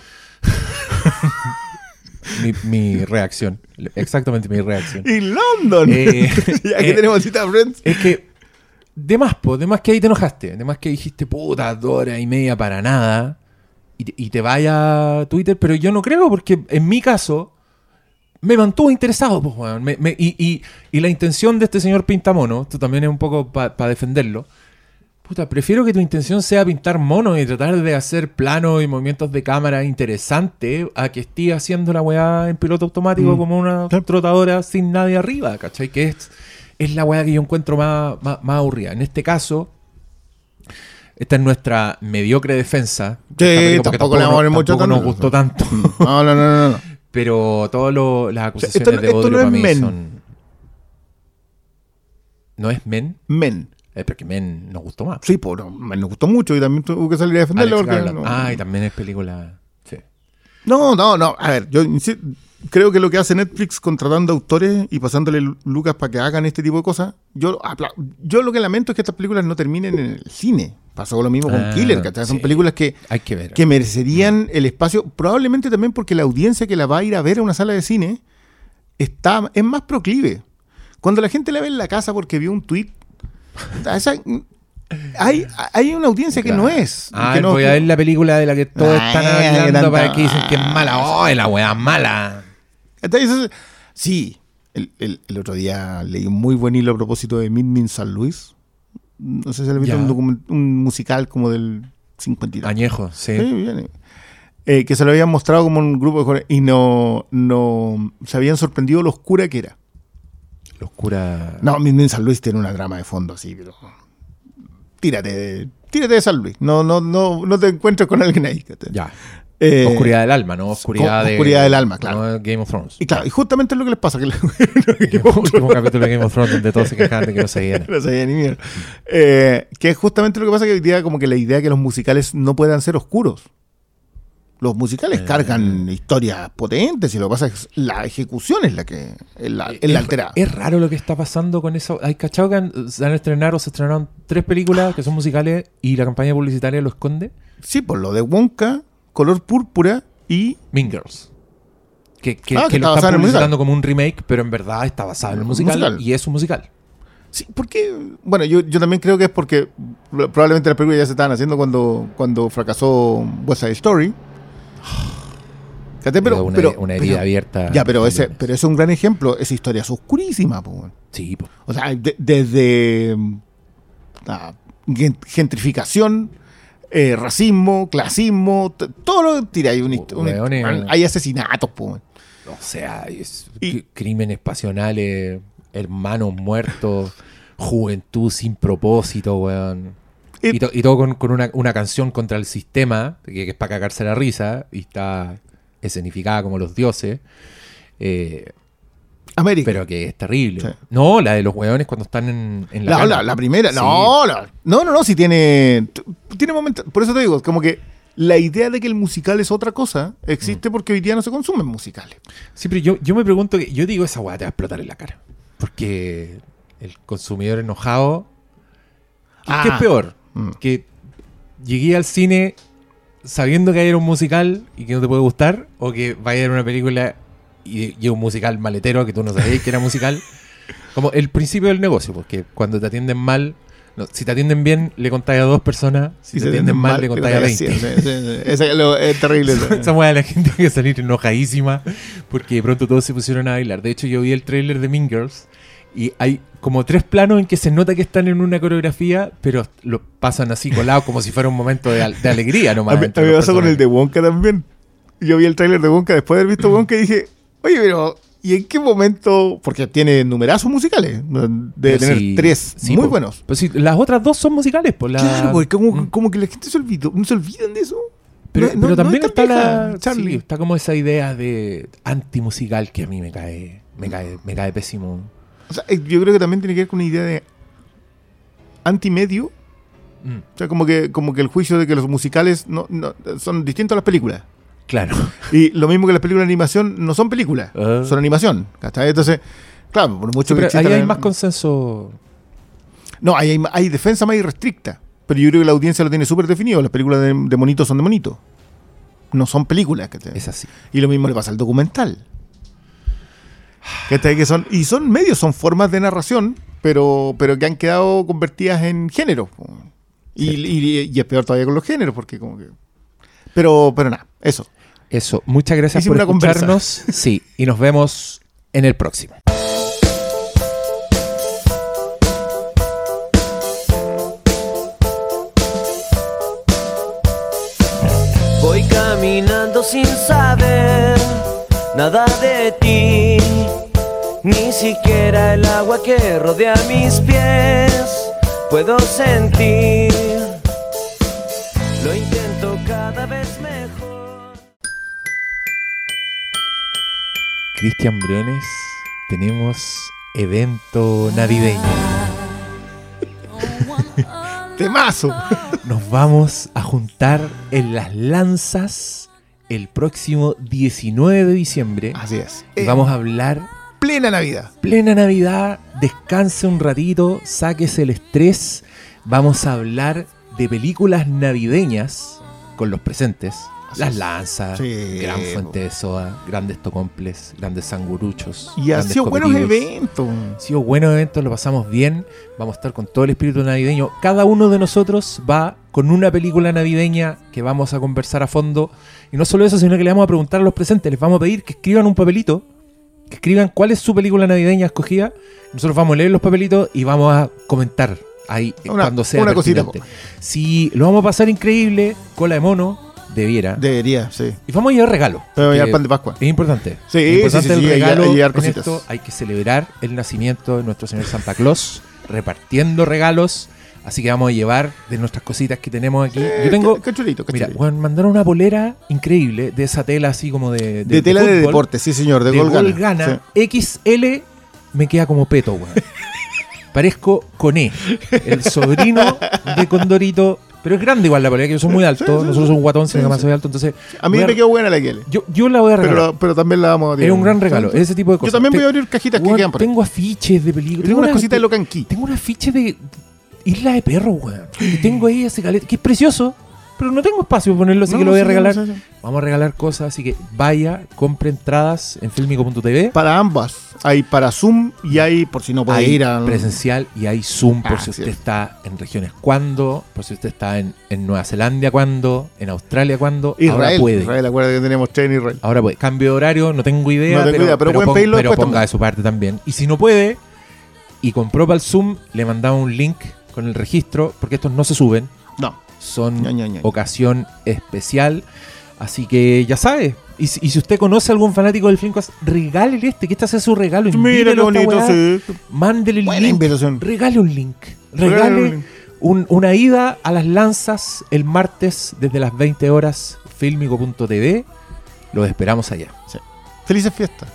Mi, mi reacción. Exactamente mi reacción. Y London. Eh, ya que eh, tenemos cita Friends. Es que, de más, po, de más que ahí te enojaste, de más que dijiste, puta, dos horas y media para nada, y te, y te vaya a Twitter, pero yo no creo, porque en mi caso, me mantuvo interesado, pues, weón. Me- me- y, y- y la intención de este señor Pintamono, esto también es un poco para defenderlo, puta, prefiero que tu intención sea pintar monos y tratar de hacer planos y movimientos de cámara interesantes a que esté haciendo la weá en piloto automático Mm. como una trotadora sin nadie arriba, ¿cachai? Que es, es la weá que yo encuentro más, más, más aburrida. En este caso, esta es nuestra mediocre defensa. Sí, tampoco le vamos a poner nos- mucho tampoco nos gustó tanto. No, no, no, no. no. Pero todas las acusaciones esto de odio no para mí men. son... ¿No es Men? Men. Eh, porque Men nos gustó más. Sí, pues no, me nos gustó mucho y también tuve que salir a defenderlo. Porque no- Ah, y también es película... Sí. No, no, no. A ver, yo creo que lo que hace Netflix contratando autores y pasándole lu- lucas para que hagan este tipo de cosas, yo yo lo que lamento es que estas películas no terminen en el cine. Pasó lo mismo con Ah, Killer, ¿cachai? Son sí. películas que, Hay que ver. que merecerían el espacio, probablemente también porque la audiencia que la va a ir a ver a una sala de cine está, es más proclive. Cuando la gente la ve en la casa porque vio un tweet, esa- hay, hay una audiencia que no es. Ah, que no- voy a ver la película de la que todos están hablando tanta- para que dicen que es mala. ¡Oh, la weá mala! Entonces, sí, el, el- el otro día leí un muy buen hilo a propósito de Min Min San Luis. No sé si le visto Ya. un, un musical como del 50 y tanto. Añejo, sí. Eh, que se lo habían mostrado como un grupo de jóvenes y no, no se habían sorprendido lo oscura que era. Locura. No, Min Min San Luis tiene una drama de fondo así, pero tírate, de- tírate de San Luis. No, no, no, no te encuentres con alguien ahí. Eh, oscuridad del alma, ¿no? Oscuridad, de, oscuridad del alma, claro. ¿no? Game of Thrones. Y claro, y justamente es lo que les pasa. Que El último capítulo de Game of Thrones donde todos se quejaban de que no se viera. no sabía ni mierda. Eh, que es justamente lo que pasa que hoy día como que la idea que los musicales no puedan ser oscuros. Los musicales Eh. cargan historias potentes y lo que pasa es que la ejecución es la que es la, es la alterada. Es raro lo que está pasando con eso. Hay cachado que han- se van a estrenar o se estrenaron tres películas que son musicales y la campaña publicitaria lo esconde. Sí, por lo de Wonka, color púrpura y Mean Girls. Que, que, Ah, que que está lo están publicitando como un remake, pero en verdad está basado en el musical. y es un musical. Sí, porque, bueno, yo, yo también creo que es porque probablemente las películas ya se estaban haciendo cuando, cuando fracasó West Side Story. Pero, una, pero- una herida pero- abierta. Ya, pero ese, pero ese es un gran ejemplo. Esa historia es oscurísima, po. Sí, po. O sea, de- desde mm, gen- gentrificación, eh, racismo, clasismo, todo lo tira. Hay, una, histo- una- Weones. hay asesinatos, po. O sea, es- Y- cr- crímenes pasionales, hermanos muertos, juventud sin propósito, weón. Y- Y, to- y todo con, con una, una canción contra el sistema, que, que es para cagarse la risa, y está escenificada como los dioses, eh, América. pero que es terrible. Sí. No, la de los weones cuando están en, en la, La, la- la primera, Sí. no, la- no, no, no, si tiene, tiene momentos, por eso te digo, como que la idea de que el musical es otra cosa Mm. existe porque hoy día no se consumen musicales. Sí, pero yo, yo me pregunto, que, yo digo, esa weá te va a explotar en la cara. Porque el consumidor enojado... ¿Qué, Ah. qué es peor? Mm. Que llegué al cine sabiendo que era un musical y que no te puede gustar, o que vaya a ver una película y, y un musical maletero que tú no sabías que era musical. Como el principio del negocio, porque cuando te atienden mal, No, si te atienden bien, le contáis a dos personas. Si te atienden mal, le contáis a 20. Sí, sí, sí, sí. Ese es, lo- es terrible. Esa weá de la gente que salir enojadísima porque de pronto todos se pusieron a bailar. De hecho, yo vi el tráiler de Mean Girls y hay como tres planos en que se nota que están en una coreografía, pero lo pasan así colados como si fuera un momento de, al- de alegría nomás. A mí, me pasó con el de. Wonka también. Yo vi el tráiler de Wonka después de haber visto Wonka y dije, oye, pero ¿y en qué momento? Porque tiene numerazos musicales. Debe Pero tener sí, tres sí, muy po. buenos. Pues sí, las otras dos son musicales, pues la- Claro, porque como, Mm. como que la gente se olvidó, no se olvidan de eso. Pero, No- pero no- no también está vieja, la. Charlie. sí, está como esa idea de antimusical que a mí me cae. Me cae, me cae pésimo. O sea, eh, yo creo que también tiene que ver con una idea de antimedio. Mm, O sea, como que, como que el juicio de que los musicales no, no- son distintos a las películas. Claro. Y lo mismo que las películas de animación no son películas, Ah. son animación. ¿cachai? Entonces, claro, por mucho Sí, que pero ahí hay la- más consenso. No, ahí hay, hay defensa más irrestricta. Pero yo creo que la audiencia lo tiene súper definido. Las películas de, de monitos son de monitos. No son películas. ¿cachai? Es así. Y lo mismo le pasa al documental. ¿Cachai? Que son, y son medios, son formas de narración, pero, pero que han quedado convertidas en género. Y, y- y es peor todavía con los géneros, porque como que... Pero, pero nada, eso. Eso. Muchas gracias Hicimos por conversa. escucharnos. Sí. Y nos vemos en el próximo. Voy caminando sin saber nada de ti, ni siquiera el agua que rodea mis pies puedo sentir. Lo intento cada vez mejor. Cristian Briones, tenemos evento navideño. ¡Temazo! Nos vamos a juntar en las lanzas el próximo 19 de diciembre. Así es. Y Eh, vamos a hablar plena Navidad. plena Navidad, descanse un ratito, sáquese el estrés. Vamos a hablar de películas navideñas con los presentes. Las lanzas, Sí, Gran. Fuente de Soda, grandes tocomples, grandes sanguruchos. Y ha sido buenos eventos. Han sido buenos eventos, lo pasamos bien. Vamos a estar con todo el espíritu navideño. Cada uno de nosotros va con una película navideña que vamos a conversar a fondo. Y no solo eso, sino que le vamos a preguntar a los presentes. Les vamos a pedir que escriban un papelito. Que escriban cuál es su película navideña escogida. Nosotros vamos a leer los papelitos y vamos a comentar ahí Una- cuando sea una cosita, pertinente. Si lo vamos a pasar increíble, cola de mono, debiera. Debería, sí. y vamos a llevar regalo. Pero que pan de Pascua. es importante. Sí, es importante sí, sí, el sí, regalo. llevar en cositas. esto. Hay que celebrar el nacimiento de nuestro señor Santa Claus, repartiendo regalos. Así que vamos a llevar de nuestras cositas que tenemos aquí. Yo tengo, Cachurito, mira, cachurito. bueno, mandaron una polera increíble de esa tela así como de. de, tela de fútbol, deporte, sí señor, de, De, gol, gol gana. gana. XL me queda como peto, weón. Parezco Coné, el sobrino de Condorito. Pero es grande igual la polera, que yo soy muy alto. sí, sí, Nosotros somos guatón, sino que más soy alto. Entonces. A mí me quedó buena la que yo, yo la voy a regalar. pero, pero también la vamos a Es un gran regalo, ese tipo de cosas. Yo también Te- voy a abrir cajitas que Weón, quedan por ahí. Tengo afiches de películas. Tengo unas una- cositas de Locanqui. Tengo un afiche de Isla de Perro, weón. Y tengo ahí ese caleta, que es precioso, pero no tengo espacio para ponerlo, así No, que lo voy a sí, regalar. Vamos a regalar cosas, así que vaya, compre entradas en filmico.tv. Para ambas. Hay para Zoom y hay por si no puede Hay ir a. presencial y hay Zoom por Ah, si usted sí. está en regiones cuando, por si usted está en, en Nueva Zelanda cuando, en Australia cuando. Ahora Israel. puede. Israel, acuérdate que tenemos tren en Israel. Ahora puede. Cambio de horario, no tengo idea. No tengo pero, idea, pero pueden pon- pedirlo pero ponga también. de su parte también. Y si no puede, y compró para el Zoom, le mandaba un link con el registro, porque estos no se suben, No. Son Ña, Ña, Ña. ocasión especial. Así que ya sabe. Y, si- y si usted conoce a algún fanático del Filmcast, regálele este, que este sea su regalo. Mira qué bonito, sí. Mándele el Buena link. invitación. Regale un link. Regale Regale un link. un- una ida a las lanzas el martes desde las 20 horas, filmico.tv. Los esperamos allá. Felices fiestas.